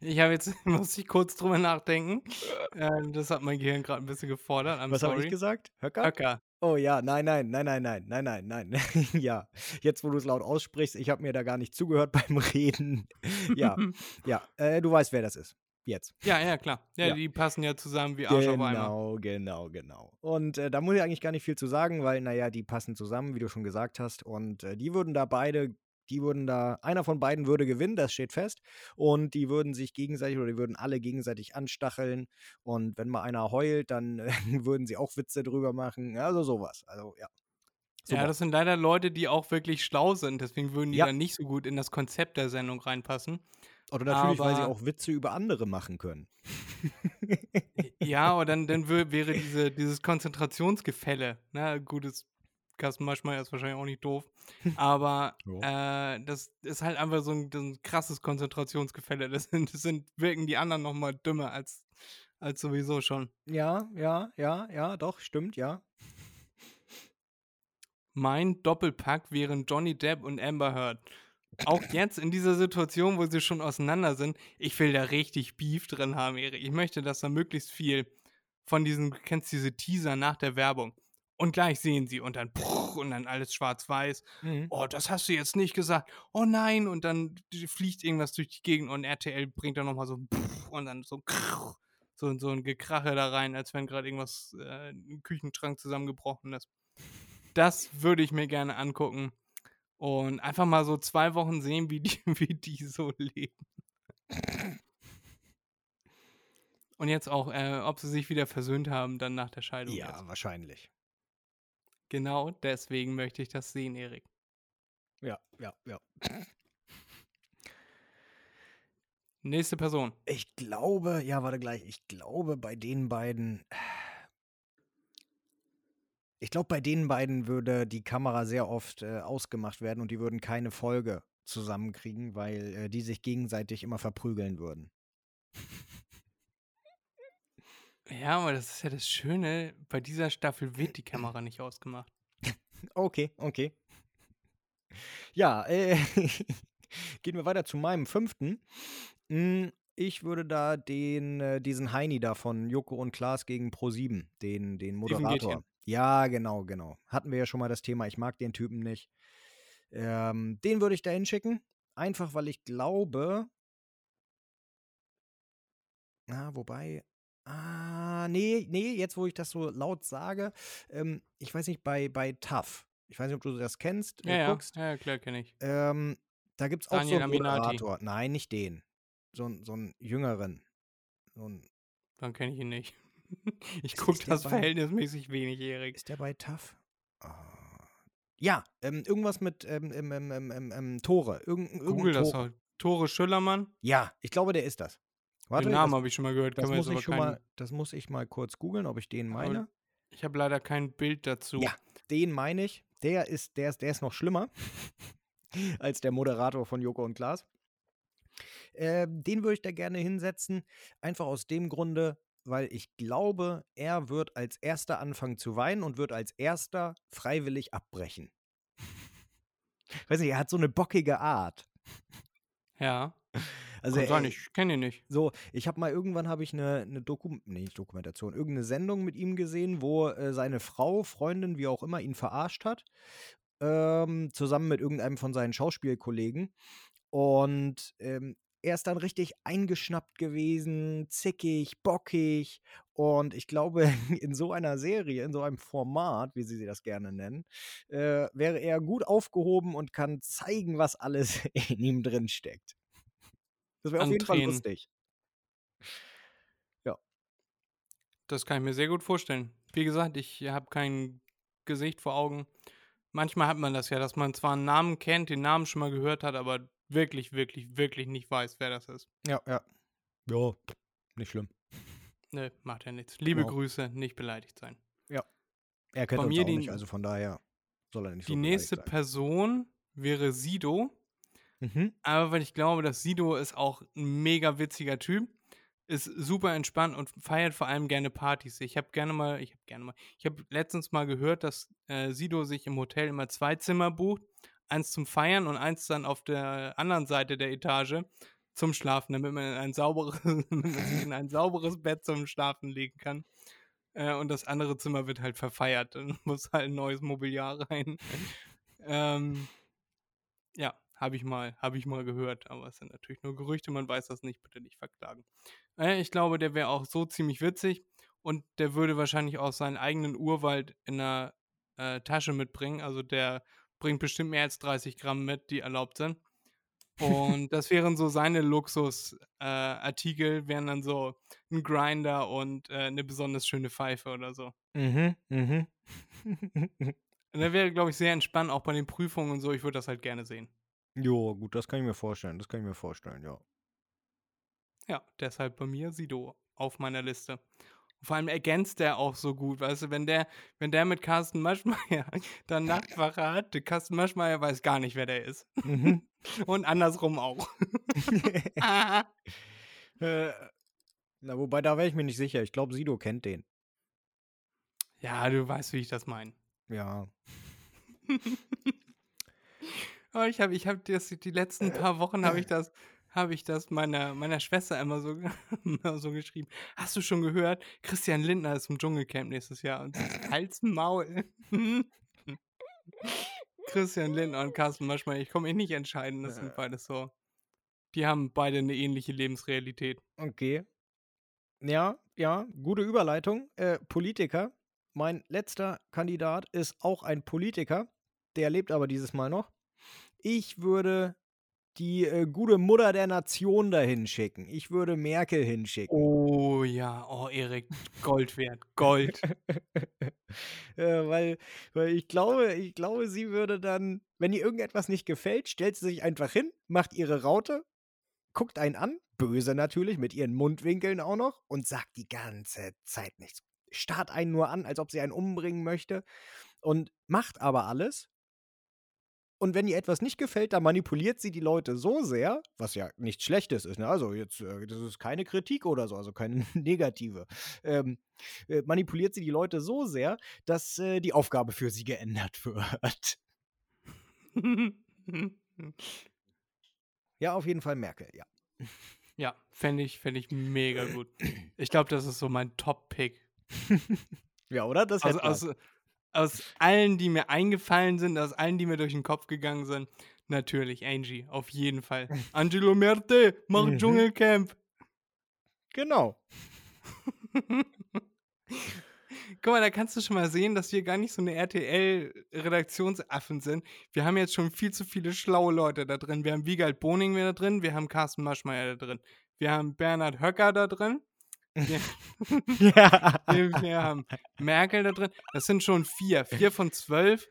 Ich habe jetzt, muss ich kurz drüber nachdenken. Äh, das hat mein Gehirn gerade ein bisschen gefordert. I'm Was habe ich gesagt? Höcker? Höcker. Oh ja, nein, nein, nein, nein, nein, nein, nein, nein. ja, jetzt wo du es laut aussprichst, ich habe mir da gar nicht zugehört beim Reden. ja, ja, äh, du weißt, wer das ist. Jetzt. ja, ja, klar. Ja, Ja. die passen ja zusammen wie Arsch auf Eimer. Genau, genau, genau. Und äh, da muss ich eigentlich gar nicht viel zu sagen, weil, naja, die passen zusammen, wie du schon gesagt hast. Und äh, die würden da beide, Die würden da, einer von beiden würde gewinnen, das steht fest. Und die würden sich gegenseitig oder die würden alle gegenseitig anstacheln. Und wenn mal einer heult, dann äh, würden sie auch Witze drüber machen. Also sowas. Also ja. Ja, das sind leider Leute, die auch wirklich schlau sind. Deswegen würden die Ja. dann nicht so gut in das Konzept der Sendung reinpassen. Oder natürlich, weil sie aber- auch Witze über andere machen können. Ja, aber dann, dann wär, wäre diese, dieses Konzentrationsgefälle, ne, gutes Carsten Maschmeyer ist wahrscheinlich auch nicht doof, aber äh, das ist halt einfach so ein, ein krasses Konzentrationsgefälle. Das sind, das sind, wirken die anderen noch mal dümmer als, als sowieso schon. Ja, ja, ja, ja, doch, stimmt, ja. Mein Doppelpack wären Johnny Depp und Amber Heard. Auch jetzt in dieser Situation, wo sie schon auseinander sind, ich will da richtig Beef drin haben, Erik. Ich möchte, dass da möglichst viel von diesen, du kennst diese Teaser nach der Werbung. Und gleich sehen sie und dann prrr, und dann alles schwarz-weiß. Mhm. Oh, das hast du jetzt nicht gesagt. Oh nein, und dann fliegt irgendwas durch die Gegend und RTL bringt dann nochmal so pff, und dann so krrr, so, so ein Gekrache da rein, als wenn gerade irgendwas äh, im Küchenschrank zusammengebrochen ist. Das würde ich mir gerne angucken und einfach mal so zwei Wochen sehen, wie die, wie die so leben. Und jetzt auch, äh, ob sie sich wieder versöhnt haben, dann nach der Scheidung. Ja, jetzt. wahrscheinlich. Genau deswegen möchte ich das sehen, Erik. Ja, ja, ja. Nächste Person. Ich glaube, ja, warte gleich, ich glaube, bei den beiden. Ich glaube, bei den beiden würde die Kamera sehr oft äh, ausgemacht werden und die würden keine Folge zusammenkriegen, weil äh, die sich gegenseitig immer verprügeln würden. Ja, aber das ist ja das Schöne, bei dieser Staffel wird die Kamera nicht ausgemacht. Okay, okay. Ja, äh, gehen wir weiter zu meinem fünften. Mm, Ich würde da den, äh, diesen Heini da von Joko und Klaas gegen Pro7, den, den Moderator. Ja, genau, genau. Hatten wir ja schon mal das Thema, ich mag den Typen nicht. Ähm, den würde ich da hinschicken. Einfach, weil ich glaube. Na, wobei. Ah, nee, nee, jetzt wo ich das so laut sage, ähm, ich weiß nicht, bei, bei TAF, ich weiß nicht, ob du das kennst, Ja, äh, ja, guckst, ja, klar, kenne ich. ähm, da gibt es auch so Daniel einen Aminati. Moderator. Nein, nicht den. So, so einen jüngeren. So ein, Dann kenne ich ihn nicht. Ich gucke das bei- verhältnismäßig wenig, Erik. ist der bei TAF? Ah. Ja, ähm, irgendwas mit ähm, ähm, ähm, ähm, Tore. Irgend, Google das Tore. doch. Tore Schüllermann? Ja, ich glaube, der ist das. Warte, Den Namen habe ich schon mal gehört. das, muss ich schon keinen- mal, das muss ich mal kurz googeln, ob ich den meine. Ich habe leider kein Bild dazu. Ja. Den meine ich. Der ist, der ist, der ist noch schlimmer als der Moderator von Joko und Klaas. Äh, den würde ich da gerne hinsetzen. Einfach aus dem Grunde, weil ich glaube, er wird als erster anfangen zu weinen und wird als erster freiwillig abbrechen. Weiß nicht, er hat so eine bockige Art. Ja. Also Kann sein, ich kenne ihn nicht. so, ich habe mal irgendwann habe ich eine, eine Doku, nee, nicht Dokumentation, irgendeine Sendung mit ihm gesehen, wo äh, seine Frau, Freundin, wie auch immer, ihn verarscht hat. Ähm, zusammen mit irgendeinem von seinen Schauspielkollegen. Und ähm, er ist dann richtig eingeschnappt gewesen, zickig, bockig. Und ich glaube, in so einer Serie, in so einem Format, wie sie das gerne nennen, äh, wäre er gut aufgehoben und kann zeigen, was alles in ihm drin steckt. Das wäre auf jeden Fall lustig. Das kann ich mir sehr gut vorstellen. Wie gesagt, ich habe kein Gesicht vor Augen. Manchmal hat man das ja, dass man zwar einen Namen kennt, den Namen schon mal gehört hat, aber wirklich, wirklich, wirklich nicht weiß, wer das ist. Ja, ja. Ja, nicht schlimm. Ne, macht ja nichts. Liebe Genau. Grüße, nicht beleidigt sein. Er kennt Bei uns mir auch die- nicht, also von daher soll er nicht Die so nächste beleidigt Person wäre Sido. Mhm. Aber weil ich glaube, dass Sido ist auch ein mega witziger Typ, ist super entspannt und feiert vor allem gerne Partys. Ich habe gerne mal, ich habe gerne mal, ich habe letztens mal gehört, dass äh, Sido sich im Hotel immer zwei Zimmer bucht, eins zum Feiern und eins dann auf der anderen Seite der Etage zum Schlafen, damit man in ein sauberes, sich in ein sauberes Bett zum Schlafen legen kann. Äh, und das andere Zimmer wird halt verfeiert. Dann muss halt ein neues Mobiliar rein. ähm, ja, habe ich mal, habe ich mal gehört, aber es sind natürlich nur Gerüchte, man weiß das nicht, bitte nicht verklagen. Äh, ich glaube, der wäre auch so ziemlich witzig und der würde wahrscheinlich auch seinen eigenen Urwald in der äh, Tasche mitbringen. Also der bringt bestimmt mehr als 30 Gramm mit, die erlaubt sind. Und das wären so seine Luxusartikel, äh, wären dann so ein Grinder und äh, eine besonders schöne Pfeife oder so. Mhm, mhm. Und er wäre, glaube ich, sehr entspannt, auch bei den Prüfungen und so. Ich würde das halt gerne sehen. Jo, gut, das kann ich mir vorstellen. Das kann ich mir vorstellen, ja. Ja, deshalb bei mir Sido auf meiner Liste. Und vor allem ergänzt der auch so gut, weißt du, wenn der, wenn der mit Carsten Maschmeyer dann Nachtwache hat, Carsten Maschmeyer weiß gar nicht, wer der ist. Mhm. Und andersrum auch. äh, na, wobei, da wäre ich mir nicht sicher. Ich glaube, Sido kennt den. ja, du weißt, wie ich das meine. Ja. Oh, ich habe ich hab das, die letzten paar Wochen habe ich das, habe ich das meiner, meiner Schwester immer so, immer so geschrieben. Hast du schon gehört? Christian Lindner ist im Dschungelcamp nächstes Jahr. Und halt's Maul. Christian Lindner und Carsten Maschmeyer, ich komme mich nicht entscheiden. Das sind beides so. Die haben beide eine ähnliche Lebensrealität. Okay. Ja, ja, gute Überleitung. Äh, Politiker. Mein letzter Kandidat ist auch ein Politiker. Der lebt aber dieses Mal noch. Ich würde die äh, gute Mutter der Nation dahin schicken. Ich würde Merkel hinschicken. Oh ja, oh Erik, Gold wert, Gold. äh, weil, weil ich glaube, ich glaube, sie würde dann, wenn ihr irgendetwas nicht gefällt, stellt sie sich einfach hin, macht ihre Raute, guckt einen an, böse natürlich, mit ihren Mundwinkeln auch noch, und sagt die ganze Zeit nichts. Starrt einen nur an, als ob sie einen umbringen möchte und macht aber alles. Und wenn ihr etwas nicht gefällt, dann manipuliert sie die Leute so sehr, was ja nichts Schlechtes ist. Ne? Also jetzt, äh, das ist keine Kritik oder so, also keine negative. Ähm, äh, manipuliert sie die Leute so sehr, dass äh, die Aufgabe für sie geändert wird. Ja, auf jeden Fall Merkel, ja. ja, fände ich, fänd ich mega gut. Ich glaube, das ist so mein Top-Pick. Ja, oder? Das Also man. Aus, allen, die mir eingefallen sind, aus allen, die mir durch den Kopf gegangen sind, natürlich Angie, auf jeden Fall. Angelo Merte, mach Mhm. Dschungelcamp. Genau. Guck mal, da kannst du schon mal sehen, dass wir gar nicht so eine RTL-Redaktionsaffen sind. Wir haben jetzt schon viel zu viele schlaue Leute da drin. Wir haben Wiegald Boning da drin, wir haben Carsten Maschmeyer da drin, wir haben Bernhard Höcker da drin, wir, ja. wir, haben Merkel da drin. Das sind schon vier. Vier von zwölf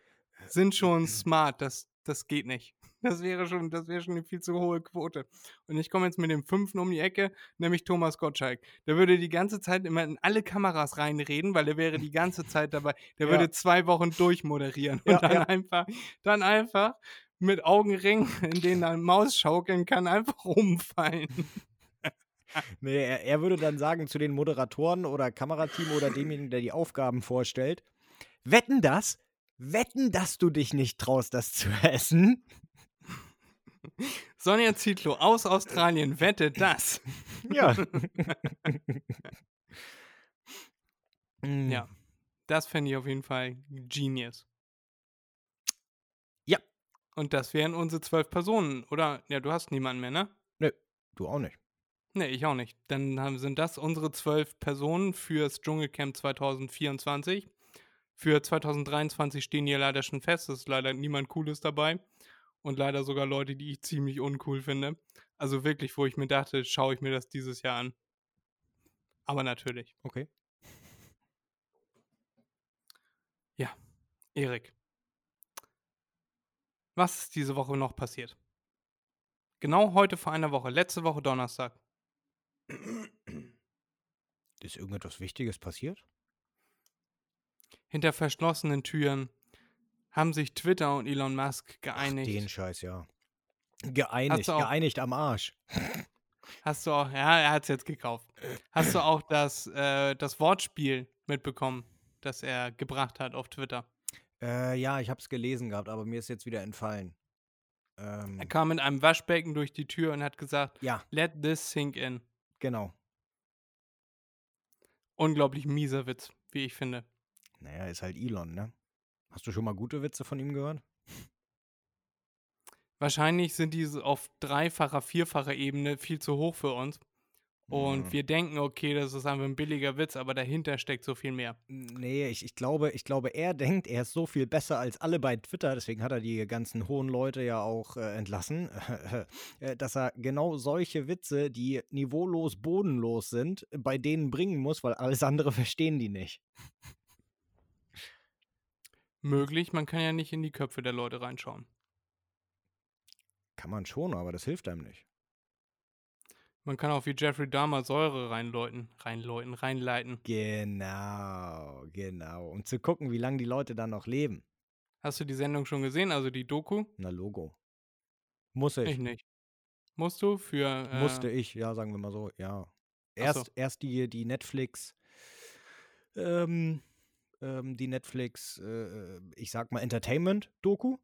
sind schon smart. Das, das geht nicht. Das wäre schon, das wäre schon eine viel zu hohe Quote. Und ich komme jetzt mit dem fünften um die Ecke, nämlich Thomas Gottschalk. Der würde die ganze Zeit immer in alle Kameras reinreden, weil er wäre die ganze Zeit dabei. Der Ja. würde zwei Wochen durchmoderieren und Ja, dann ja. einfach, dann einfach mit Augenringen, in denen er Maus schaukeln kann, einfach umfallen. Nee, er, er würde dann sagen zu den Moderatoren oder Kamerateam oder demjenigen, der die Aufgaben vorstellt: Wetten das? Wetten, dass du dich nicht traust, das zu essen? Sonja Zietlow aus Australien wettet das. Ja. Mm. Ja, das fände ich auf jeden Fall genius. Ja. Und das wären unsere zwölf Personen, oder? Ja, du hast niemanden mehr, ne? Du auch nicht. Ne, ich auch nicht. Dann haben, sind das unsere zwölf Personen fürs Dschungelcamp 2024. Für 2023 stehen hier leider schon fest. Es ist leider niemand Cooles dabei. Und leider sogar Leute, die ich ziemlich uncool finde. Also wirklich, wo ich mir dachte, schaue ich mir das dieses Jahr an. Aber natürlich. Okay. Erik, was ist diese Woche noch passiert? Genau heute vor einer Woche, letzte Woche Donnerstag. Ist irgendetwas Wichtiges passiert? Hinter verschlossenen Türen haben sich Twitter und Elon Musk Ach, geeinigt. den Scheiß, ja. Geeinigt, geeinigt am Arsch. Hast du auch, ja, er hat es jetzt gekauft. Hast du auch das, äh, das Wortspiel mitbekommen, das er gebracht hat auf Twitter? Äh, ja, ich hab's gelesen gehabt, aber mir ist jetzt wieder entfallen. Ähm, Er kam mit einem Waschbecken durch die Tür und hat gesagt, ja, let this sink in. Genau. Unglaublich mieser Witz, wie ich finde. Naja, ist halt Elon, ne? Hast du schon mal gute Witze von ihm gehört? Wahrscheinlich sind diese auf dreifacher, vierfacher Ebene viel zu hoch für uns. Und Mhm. wir denken, okay, das ist einfach ein billiger Witz, aber dahinter steckt so viel mehr. Nee, ich, ich, glaube, ich glaube, er denkt, er ist so viel besser als alle bei Twitter, deswegen hat er die ganzen hohen Leute ja auch äh, entlassen, äh, dass er genau solche Witze, die niveaulos, bodenlos sind, bei denen bringen muss, weil alles andere verstehen die nicht. Möglich, man kann ja nicht in die Köpfe der Leute reinschauen. Kann man schon, aber das hilft einem nicht. Man kann auch wie Jeffrey Dahmer Säure reinläuten, reinläuten, reinleiten. Genau, genau. Um zu gucken, wie lange die Leute dann noch leben. Hast du die Sendung schon gesehen, also die Doku? Na, Logo. Muss ich. Ich nicht. Musst du für. Äh, Musste ich, ja, sagen wir mal so, ja. Erst, so. erst die, die Netflix, ähm, ähm, die Netflix, äh, ich sag mal, Entertainment-Doku.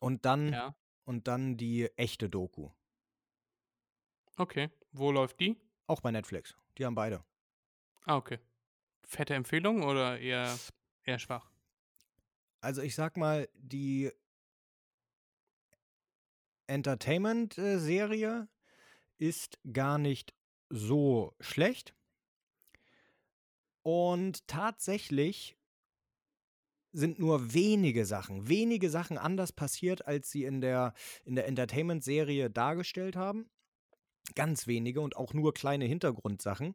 Und dann, Ja, und dann die echte Doku. Okay. Wo läuft die? Auch bei Netflix. Die haben beide. Ah, okay. Fette Empfehlung oder eher, eher schwach? Also ich sag mal, die Entertainment-Serie ist gar nicht so schlecht. Und tatsächlich sind nur wenige Sachen, wenige Sachen anders passiert, als sie in der, in der Entertainment-Serie dargestellt haben. Ganz wenige und auch nur kleine Hintergrundsachen.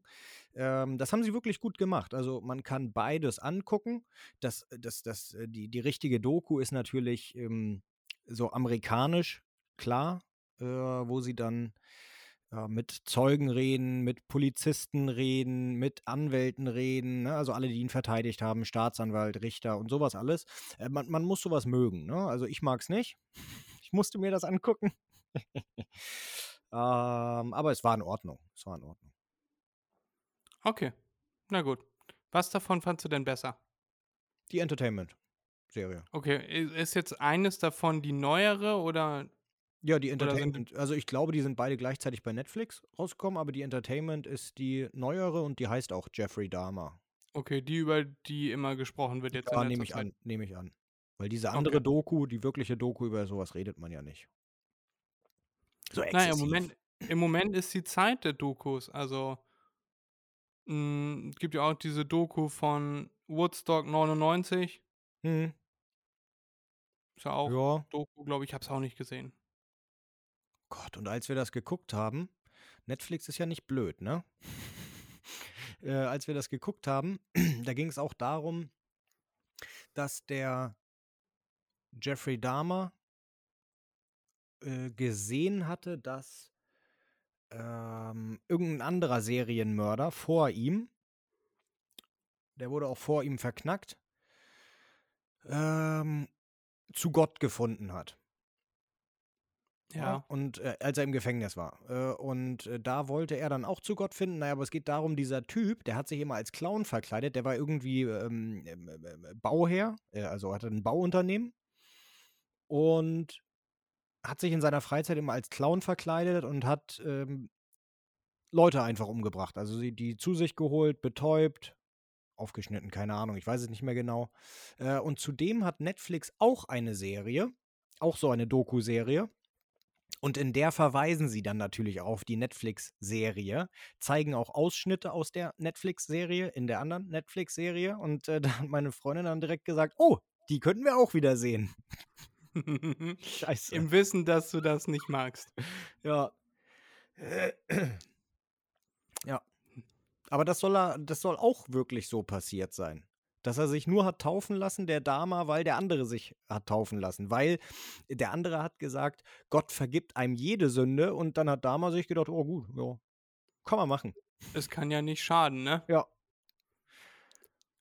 Ähm, das haben sie wirklich gut gemacht. Also man kann beides angucken. Das, das, das, äh, die, die richtige Doku ist natürlich ähm, so amerikanisch, klar, äh, wo sie dann äh, mit Zeugen reden, mit Polizisten reden, mit Anwälten reden, ne? also alle, die ihn verteidigt haben, Staatsanwalt, Richter und sowas alles. Äh, man, man muss sowas mögen. Ne? Also ich mag es nicht. Ich musste mir das angucken. ähm, aber es war in Ordnung. Es war in Ordnung. Okay. Na gut. Was davon fandst du denn besser? Die Entertainment-Serie. Okay, ist jetzt eines davon die neuere oder Ja, die Entertainment. Also ich glaube, die sind beide gleichzeitig bei Netflix rausgekommen, aber die Entertainment ist die neuere und die heißt auch Jeffrey Dahmer. okay, die über die immer gesprochen wird jetzt Ja, nehme ich Zeit? an, nehme ich an. Weil diese andere Okay. Doku, die wirkliche Doku, über sowas redet man ja nicht. So Naja, im exzessiv. Moment, im Moment ist die Zeit der Dokus. Also, mh, es gibt ja auch diese Doku von Woodstock 99. Hm, Ist ja auch ja, Doku, glaube ich, habe es auch nicht gesehen. Gott, und als wir das geguckt haben, Netflix ist ja nicht blöd, ne? äh, als wir das geguckt haben, da ging es auch darum, dass der Jeffrey Dahmer äh, gesehen hatte, dass ähm, irgendein anderer Serienmörder vor ihm, der wurde auch vor ihm verknackt, ähm, zu Gott gefunden hat. Ja. Und äh, als er im Gefängnis war. Äh, und äh, da wollte er dann auch zu Gott finden. Naja, aber es geht darum, dieser Typ, der hat sich immer als Clown verkleidet. Der war irgendwie ähm, ähm, ähm, Bauherr, äh, also hatte ein Bauunternehmen. Und hat sich in seiner Freizeit immer als Clown verkleidet und hat ähm, Leute einfach umgebracht. Also sie, die zu sich geholt, betäubt, aufgeschnitten, keine Ahnung, ich weiß es nicht mehr genau. Äh, und zudem hat Netflix auch eine Serie, auch so eine Doku-Serie. Und in der verweisen sie dann natürlich auf die Netflix-Serie, zeigen auch Ausschnitte aus der Netflix-Serie in der anderen Netflix-Serie. Und äh, da hat meine Freundin dann direkt gesagt: Oh, die könnten wir auch wieder sehen. Scheiße. Im Wissen, dass du das nicht magst. Ja. Ja. Aber das soll, er, das soll auch wirklich so passiert sein. Dass er sich nur hat taufen lassen, der Dama, weil der andere sich hat taufen lassen. Weil der andere hat gesagt, Gott vergibt einem jede Sünde. Und dann hat Dama sich gedacht, oh gut, ja, kann man machen. Es kann ja nicht schaden, ne? Ja.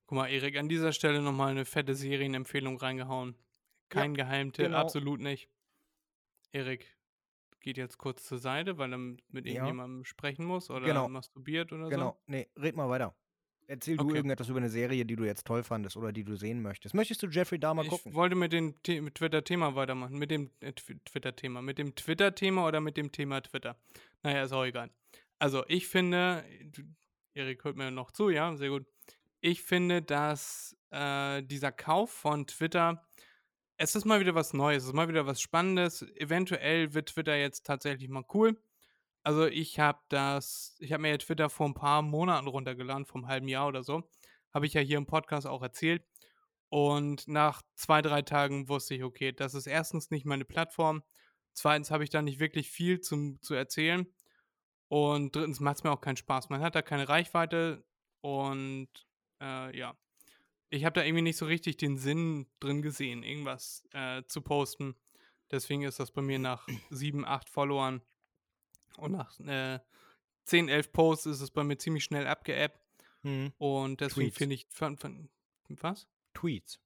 Guck mal, Erik, an dieser Stelle nochmal eine fette Serienempfehlung reingehauen. Kein Geheimtipp, genau. absolut nicht. Erik geht jetzt kurz zur Seite, weil er mit Ja. irgendjemandem sprechen muss oder Genau. masturbiert oder Genau. Nee, red mal weiter. Erzähl du Okay. irgendetwas über eine Serie, die du jetzt toll fandest oder die du sehen möchtest. Möchtest du Jeffrey Dahmer so. gucken? Ich wollte mit dem Twitter-Thema weitermachen. Mit dem äh, Tw- Twitter-Thema. Mit dem Twitter-Thema oder mit dem Thema Twitter? Naja, ist auch egal. Also, ich finde, du- Erik hört mir noch zu, ja, sehr gut. Ich finde, dass äh, dieser Kauf von Twitter, es ist mal wieder was Neues, es ist mal wieder was Spannendes. Eventuell wird Twitter jetzt tatsächlich mal cool. Also ich habe das, ich habe mir Twitter vor ein paar Monaten runtergeladen, vor einem halben Jahr oder so. Habe ich ja hier im Podcast auch erzählt. Und nach zwei, drei Tagen wusste ich, okay, das ist erstens nicht meine Plattform. Zweitens habe ich da nicht wirklich viel zum, zu erzählen. Und drittens macht es mir auch keinen Spaß. Man hat da keine Reichweite und äh, ja. Ich habe da irgendwie nicht so richtig den Sinn drin gesehen, irgendwas äh, zu posten. Deswegen ist das bei mir nach sieben, acht Followern und nach äh, 10, 11 Posts ist es bei mir ziemlich schnell abgeappt. Hm. Und deswegen finde ich. Von, von, was? Tweets.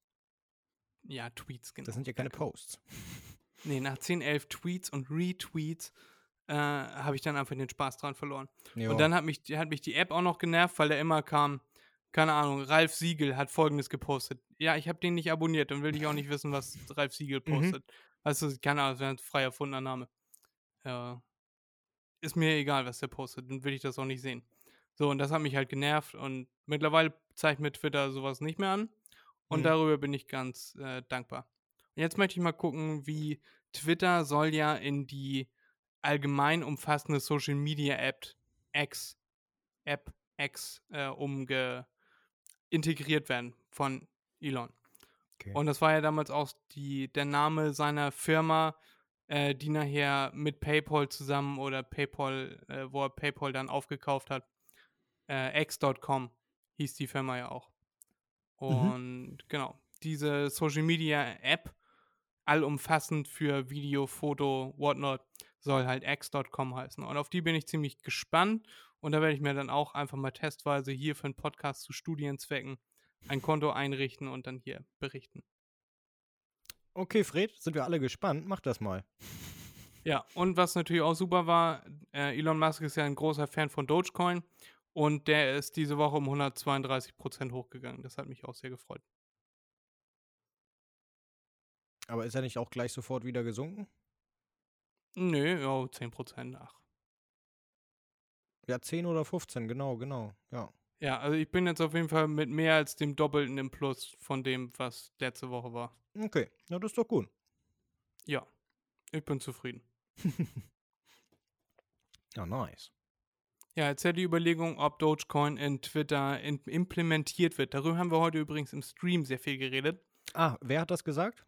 Ja, Tweets, genau. Das sind ja keine. Posts. Nee, nach 10, 11 Tweets und Retweets äh, habe ich dann einfach den Spaß dran verloren. Ja. Und dann hat mich, hat mich die App auch noch genervt, weil da immer kam, keine Ahnung, Ralf Siegel hat folgendes gepostet. Ja, ich habe den nicht abonniert, dann will ich auch nicht wissen, was Ralf Siegel Mhm. postet. Weißt du, keine Ahnung, das wäre ein frei erfundener Name. Ja. Ist mir egal, was der postet, dann will ich das auch nicht sehen. So, und das hat mich halt genervt und mittlerweile zeigt mir Twitter sowas nicht mehr an. Und Mhm. darüber bin ich ganz äh, dankbar. Und jetzt möchte ich mal gucken, wie Twitter soll ja in die allgemein umfassende Social Media App X, App X äh, umge integriert werden von Elon. Okay. Und das war ja damals auch die, der Name seiner Firma, äh, die nachher mit PayPal zusammen oder PayPal, äh, wo er PayPal dann aufgekauft hat. Äh, X.com hieß die Firma ja auch. Und genau, diese Social Media App, allumfassend für Video, Foto, whatnot, soll halt X.com heißen. Und auf die bin ich ziemlich gespannt. Und da werde ich mir dann auch einfach mal testweise hier für einen Podcast zu Studienzwecken ein Konto einrichten und dann hier berichten. Okay, Fred, sind wir alle gespannt. Mach das mal. Ja, und was natürlich auch super war, äh, Elon Musk ist ja ein großer Fan von Dogecoin und der ist diese Woche um 132% hochgegangen. Das hat mich auch sehr gefreut. Aber ist er nicht auch gleich sofort wieder gesunken? Nö, ja, 10%, ach. Ja, 10 oder 15, genau, genau. Ja. Ja, also ich bin jetzt auf jeden Fall mit mehr als dem Doppelten im Plus von dem, was letzte Woche war. Okay, na, das ist doch gut. Ja, ich bin zufrieden. Ja, nice. Ja, jetzt ja die Überlegung, ob Dogecoin in Twitter in implementiert wird. Darüber haben wir heute übrigens im Stream sehr viel geredet. Ah, wer hat das gesagt?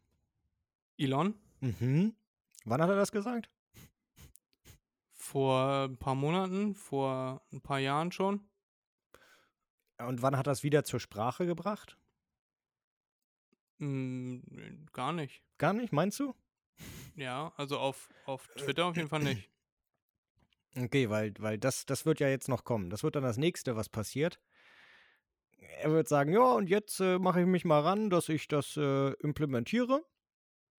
Elon, Mhm. Wann hat er das gesagt? Vor ein paar Monaten, vor ein paar Jahren schon. Und wann hat das wieder zur Sprache gebracht? Hm, gar nicht. Gar nicht, meinst du? Ja, also auf, auf Twitter auf jeden Fall nicht. Okay, weil, weil das, das wird ja jetzt noch kommen. Das wird dann das nächste, was passiert. Er wird sagen, ja, und jetzt äh, mache ich mich mal ran, dass ich das äh, implementiere.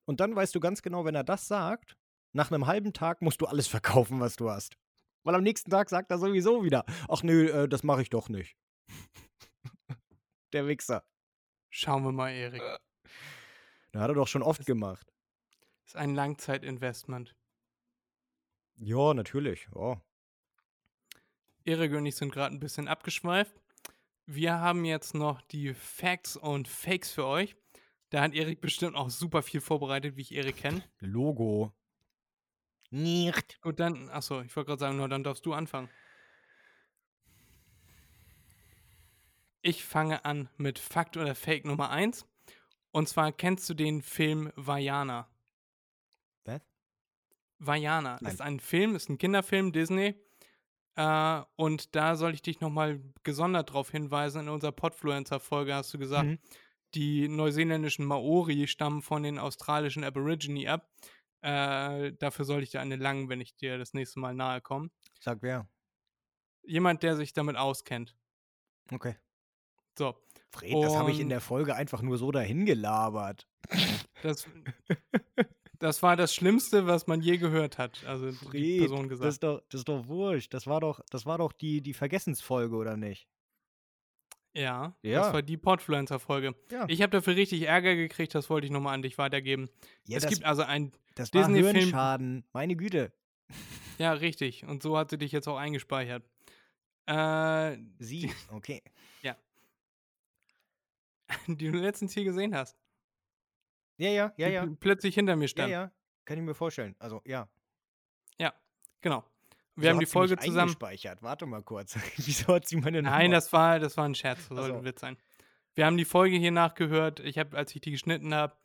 Und dann weißt du ganz genau, wenn er das sagt, nach einem halben Tag musst du alles verkaufen, was du hast. Weil am nächsten Tag sagt er sowieso wieder, ach nö, äh, das mache ich doch nicht. Der Wichser. Schauen wir mal, Erik. Da hat er doch schon oft Das- gemacht. Ist ein Langzeitinvestment. Ja, natürlich. Ja. Erik und ich sind gerade ein bisschen abgeschweift. Wir haben jetzt noch die Facts und Fakes für euch. Da hat Erik bestimmt auch super viel vorbereitet, wie ich Erik kenne. Logo. Nicht. Gut, dann, achso, ich wollte gerade sagen, nur dann darfst du anfangen. Ich fange an mit Fakt oder Fake Nummer 1. Und zwar kennst du den Film Vajana? Was? Vajana Nein. ist ein Film, ist ein Kinderfilm, Disney. Äh, und da soll ich dich nochmal gesondert darauf hinweisen. In unserer Podfluencer-Folge hast du gesagt, Mhm. die neuseeländischen Maori stammen von den australischen Aborigine ab. Äh, dafür soll ich dir eine langen, wenn ich dir das nächste Mal nahe komme. Sag wer. Jemand, der sich damit auskennt. Okay. So, Fred, das habe ich in Und- der Folge einfach nur so dahin gelabert. das, das war das Schlimmste, was man je gehört hat. Also die Fred, Person das gesagt. ist doch, das ist doch wurscht. Das war doch, das war doch die, die Vergessensfolge, oder nicht? Ja, Ja. das war die Podfluencer-Folge. Ja. Ich habe dafür richtig Ärger gekriegt, das wollte ich nochmal an dich weitergeben. ja, es das, gibt also ein, das Disney-Film-. Meine Güte. ja, richtig, und so hat sie dich jetzt auch eingespeichert. Äh, Sie. Okay. die du letztens hier gesehen hast. Ja, ja, ja, die ja. pl- plötzlich hinter mir Ja, stand. ja. Kann ich mir vorstellen. Also, ja. Genau. Wir haben die Folge zusammen. Eingespeichert. Warte mal kurz. Wieso hat sie meine Nein, Nummer? das war, das war ein Scherz, das Ach sollte so. ein Witz sein. Wir haben die Folge hier nachgehört, ich habe, als ich die geschnitten habe,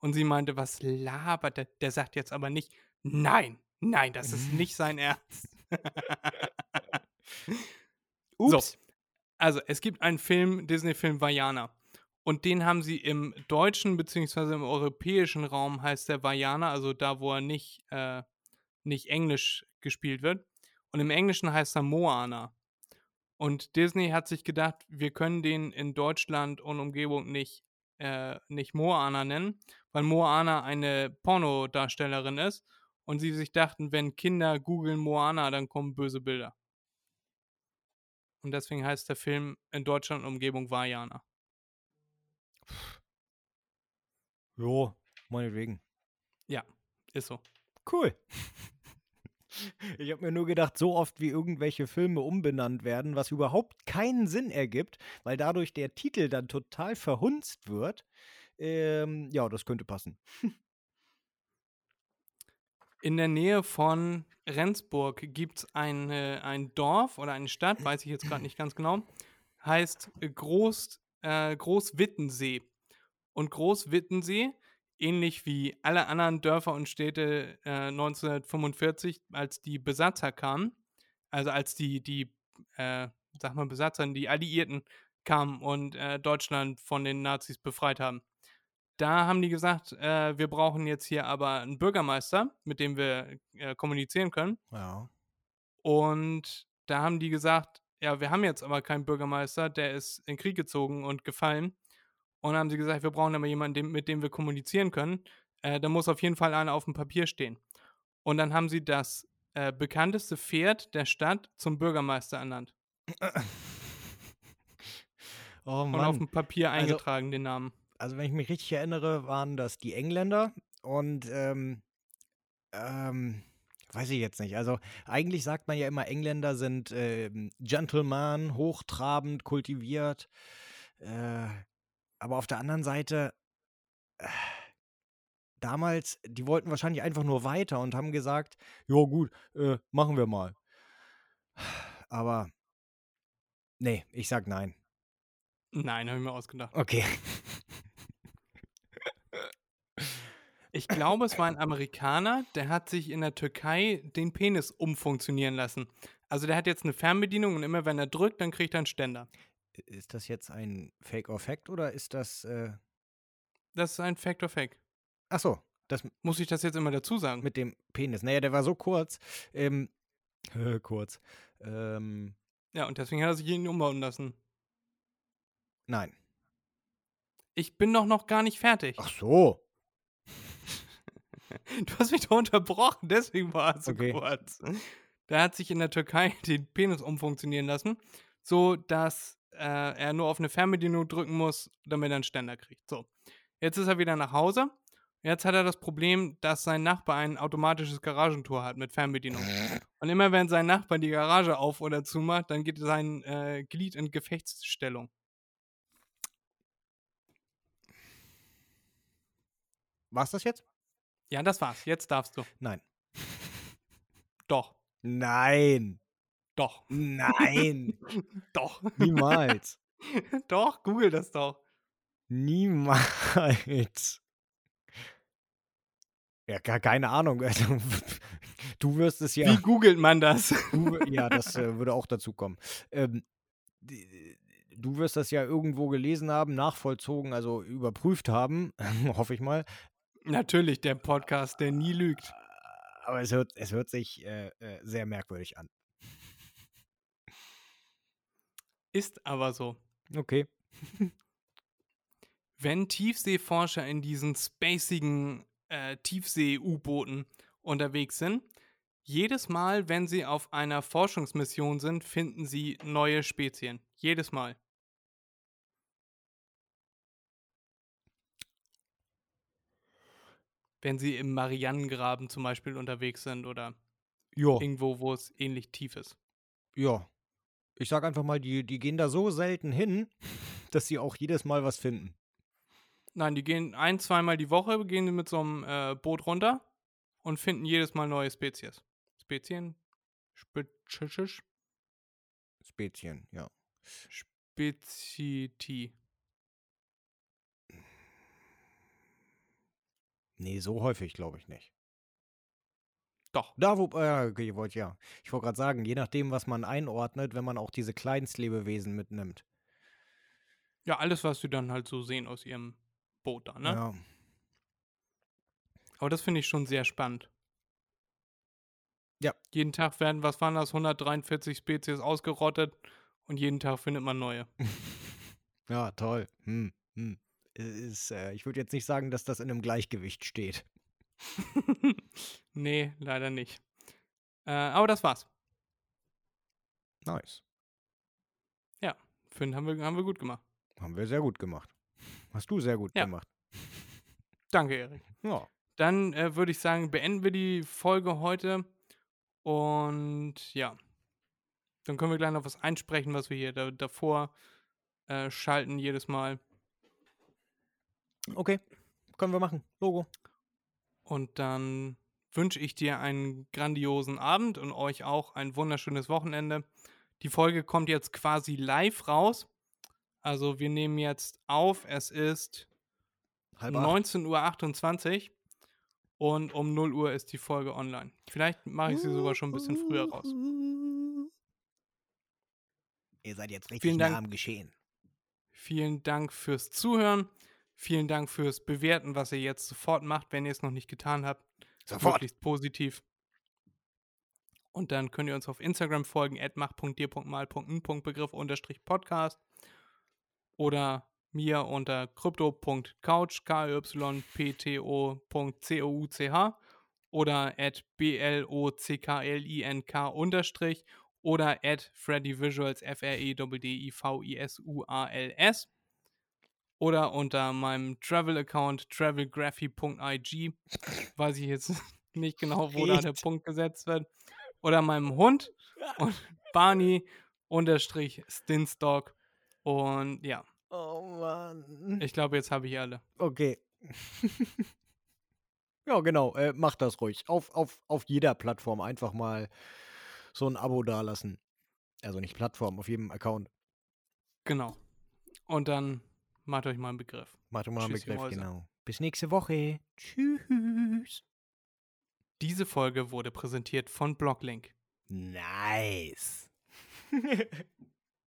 und sie meinte, was labert der? Der sagt jetzt aber nicht, nein, nein, das ist nicht sein Ernst. Ups. So, also es gibt einen Film, Disney-Film Vajana. Und den haben sie im deutschen beziehungsweise im europäischen Raum heißt der Vajana, also da, wo er nicht, äh, nicht Englisch gespielt wird. Und im Englischen heißt er Moana. Und Disney hat sich gedacht, wir können den in Deutschland und Umgebung nicht, äh, nicht Moana nennen, weil Moana eine Pornodarstellerin ist. Und sie sich dachten, wenn Kinder googeln Moana, dann kommen böse Bilder. Und deswegen heißt der Film in Deutschland und Umgebung Vajana. Jo, meinetwegen. Ja, ist so. Cool. Ich habe mir nur gedacht, so oft wie irgendwelche Filme umbenannt werden, was überhaupt keinen Sinn ergibt, weil dadurch der Titel dann total verhunzt wird. Ähm, ja, das könnte passen. In der Nähe von Rendsburg gibt es ein, äh, ein Dorf oder eine Stadt, weiß ich jetzt gerade nicht ganz genau, heißt Groß, äh, Großwittensee. Und Großwittensee, ähnlich wie alle anderen Dörfer und Städte äh, 1945, als die Besatzer kamen, also als die, die äh, sag mal Besatzer, die Alliierten kamen und äh, Deutschland von den Nazis befreit haben. Da haben die gesagt, äh, wir brauchen jetzt hier aber einen Bürgermeister, mit dem wir äh, kommunizieren können. Ja. Und da haben die gesagt, ja, wir haben jetzt aber keinen Bürgermeister, der ist in Krieg gezogen und gefallen. Und dann haben sie gesagt, wir brauchen aber jemanden, mit dem wir kommunizieren können. Äh, da muss auf jeden Fall einer auf dem Papier stehen. Und dann haben sie das äh, bekannteste Pferd der Stadt zum Bürgermeister ernannt. Oh Und auf Mann. dem Papier Also- eingetragen, den Namen. Also, wenn ich mich richtig erinnere, waren das die Engländer und ähm, ähm, weiß ich jetzt nicht. Also, eigentlich sagt man ja immer, Engländer sind ähm, Gentleman, hochtrabend, kultiviert. Äh, aber auf der anderen Seite, äh, damals, die wollten wahrscheinlich einfach nur weiter und haben gesagt, ja gut, äh, machen wir mal. Aber nee, ich sag nein. Nein, habe ich mir ausgedacht. Okay. Ich glaube, es war ein Amerikaner, der hat sich in der Türkei den Penis umfunktionieren lassen. Also der hat jetzt eine Fernbedienung und immer wenn er drückt, dann kriegt er einen Ständer. Ist das jetzt ein Fake or Fact oder ist das. Äh Das ist ein Fact of Fact. Ach so, das Muss ich das jetzt immer dazu sagen? mit dem Penis. Naja, der war so kurz. Ähm, kurz. Ähm, Ja, und deswegen hat er sich ihn umbauen lassen. nein. Ich bin doch noch gar nicht fertig. Ach so. Du hast mich doch unterbrochen, deswegen war es so Okay. kurz. Der hat sich in der Türkei den Penis umfunktionieren lassen, so dass äh, er nur auf eine Fernbedienung drücken muss, damit er einen Ständer kriegt. So. Jetzt ist er wieder nach Hause. Jetzt hat er das Problem, dass sein Nachbar ein automatisches Garagentor hat mit Fernbedienung. Und immer wenn sein Nachbar die Garage auf oder zumacht, dann geht sein äh, Glied in Gefechtsstellung. War's das jetzt? Ja, das war's. Jetzt darfst du. Nein. Doch. Nein. Doch. Nein. Doch. Niemals. doch, google das doch. Niemals. Ja, gar keine Ahnung. Also, du wirst es ja. Wie googelt man das? Du, ja, das äh, würde auch dazu kommen. Ähm, du wirst das ja irgendwo gelesen haben, nachvollzogen, also überprüft haben, hoffe ich mal. Natürlich, der Podcast, der nie lügt. Aber es hört, es hört sich äh, äh, sehr merkwürdig an. Ist aber so. Okay. Wenn Tiefseeforscher in diesen spacigen äh, Tiefsee-U-Booten unterwegs sind, jedes Mal, wenn sie auf einer Forschungsmission sind, finden sie neue Spezien. Jedes Mal. Wenn sie im Marianengraben zum Beispiel unterwegs sind oder Ja, irgendwo, wo es ähnlich tief ist. ja. Ich sag einfach mal, die, die gehen da so selten hin, dass sie auch jedes Mal was finden. Nein, die gehen ein, zweimal die Woche, gehen sie mit so einem äh, Boot runter und finden jedes Mal neue Spezies. Spezien? Spezisch. Spezien, ja. Speziti. Nee, so häufig glaube ich nicht. Doch. Da, wo, äh, okay, ich wollte ja. Ich wollte gerade sagen, je nachdem, was man einordnet, wenn man auch diese Kleinstlebewesen mitnimmt. Ja, alles, was wir dann halt so sehen aus ihrem Boot da, ne? Ja. Aber das finde ich schon sehr spannend. Ja. Jeden Tag werden, was waren das, 143 Spezies ausgerottet und jeden Tag findet man neue. Ja, toll. Hm, hm. Ist, äh, ich würde jetzt nicht sagen, dass das in einem Gleichgewicht steht. nee, leider nicht. Äh, aber das war's. Nice. Finn haben wir, haben wir gut gemacht. Haben wir sehr gut gemacht. Hast du sehr gut Ja. gemacht. Danke, Erik. Ja. Dann äh, würde ich sagen, beenden wir die Folge heute. Und ja, dann können wir gleich noch was einsprechen, was wir hier da, davor äh, schalten jedes Mal. Okay. Können wir machen. Logo. Und dann wünsche ich dir einen grandiosen Abend und euch auch ein wunderschönes Wochenende. Die Folge kommt jetzt quasi live raus. Also wir nehmen jetzt auf. Es ist Halb acht. 19.28 Uhr und um 0 Uhr ist die Folge online. Vielleicht mache ich sie sogar schon ein bisschen früher raus. Ihr seid jetzt richtig Vielen nah am Geschehen. Vielen Dank fürs Zuhören. Vielen Dank fürs Bewerten, was ihr jetzt sofort macht, wenn ihr es noch nicht getan habt. Sofort. Möglichst positiv. Und dann könnt ihr uns auf Instagram folgen, mach.dir.mal.n.begriff unterstrich Podcast. Oder mir unter crypto.couch, k-y-p-t-o.c-o-u-c-h oder at b-l-o-c-k-l-i-n-k unterstrich oder at freddyvisuals, f r e d i v i s u a l s oder unter meinem Travel-Account travelgraphy.ig, weiß ich jetzt nicht genau, wo da der Geht. Punkt gesetzt wird, oder meinem Hund und Barney unterstrich Stinstock und ja, Oh Mann. ich glaube, jetzt habe ich alle. Okay. ja, genau. Äh, macht das ruhig. Auf, auf, auf jeder Plattform einfach mal so ein Abo dalassen. Also nicht Plattform, auf jedem Account. Genau. Und dann macht euch mal einen Begriff. Macht doch mal einen Tschüss, Begriff, genau. Bis nächste Woche. Tschüss. Diese Folge wurde präsentiert von Blocklink. Nice.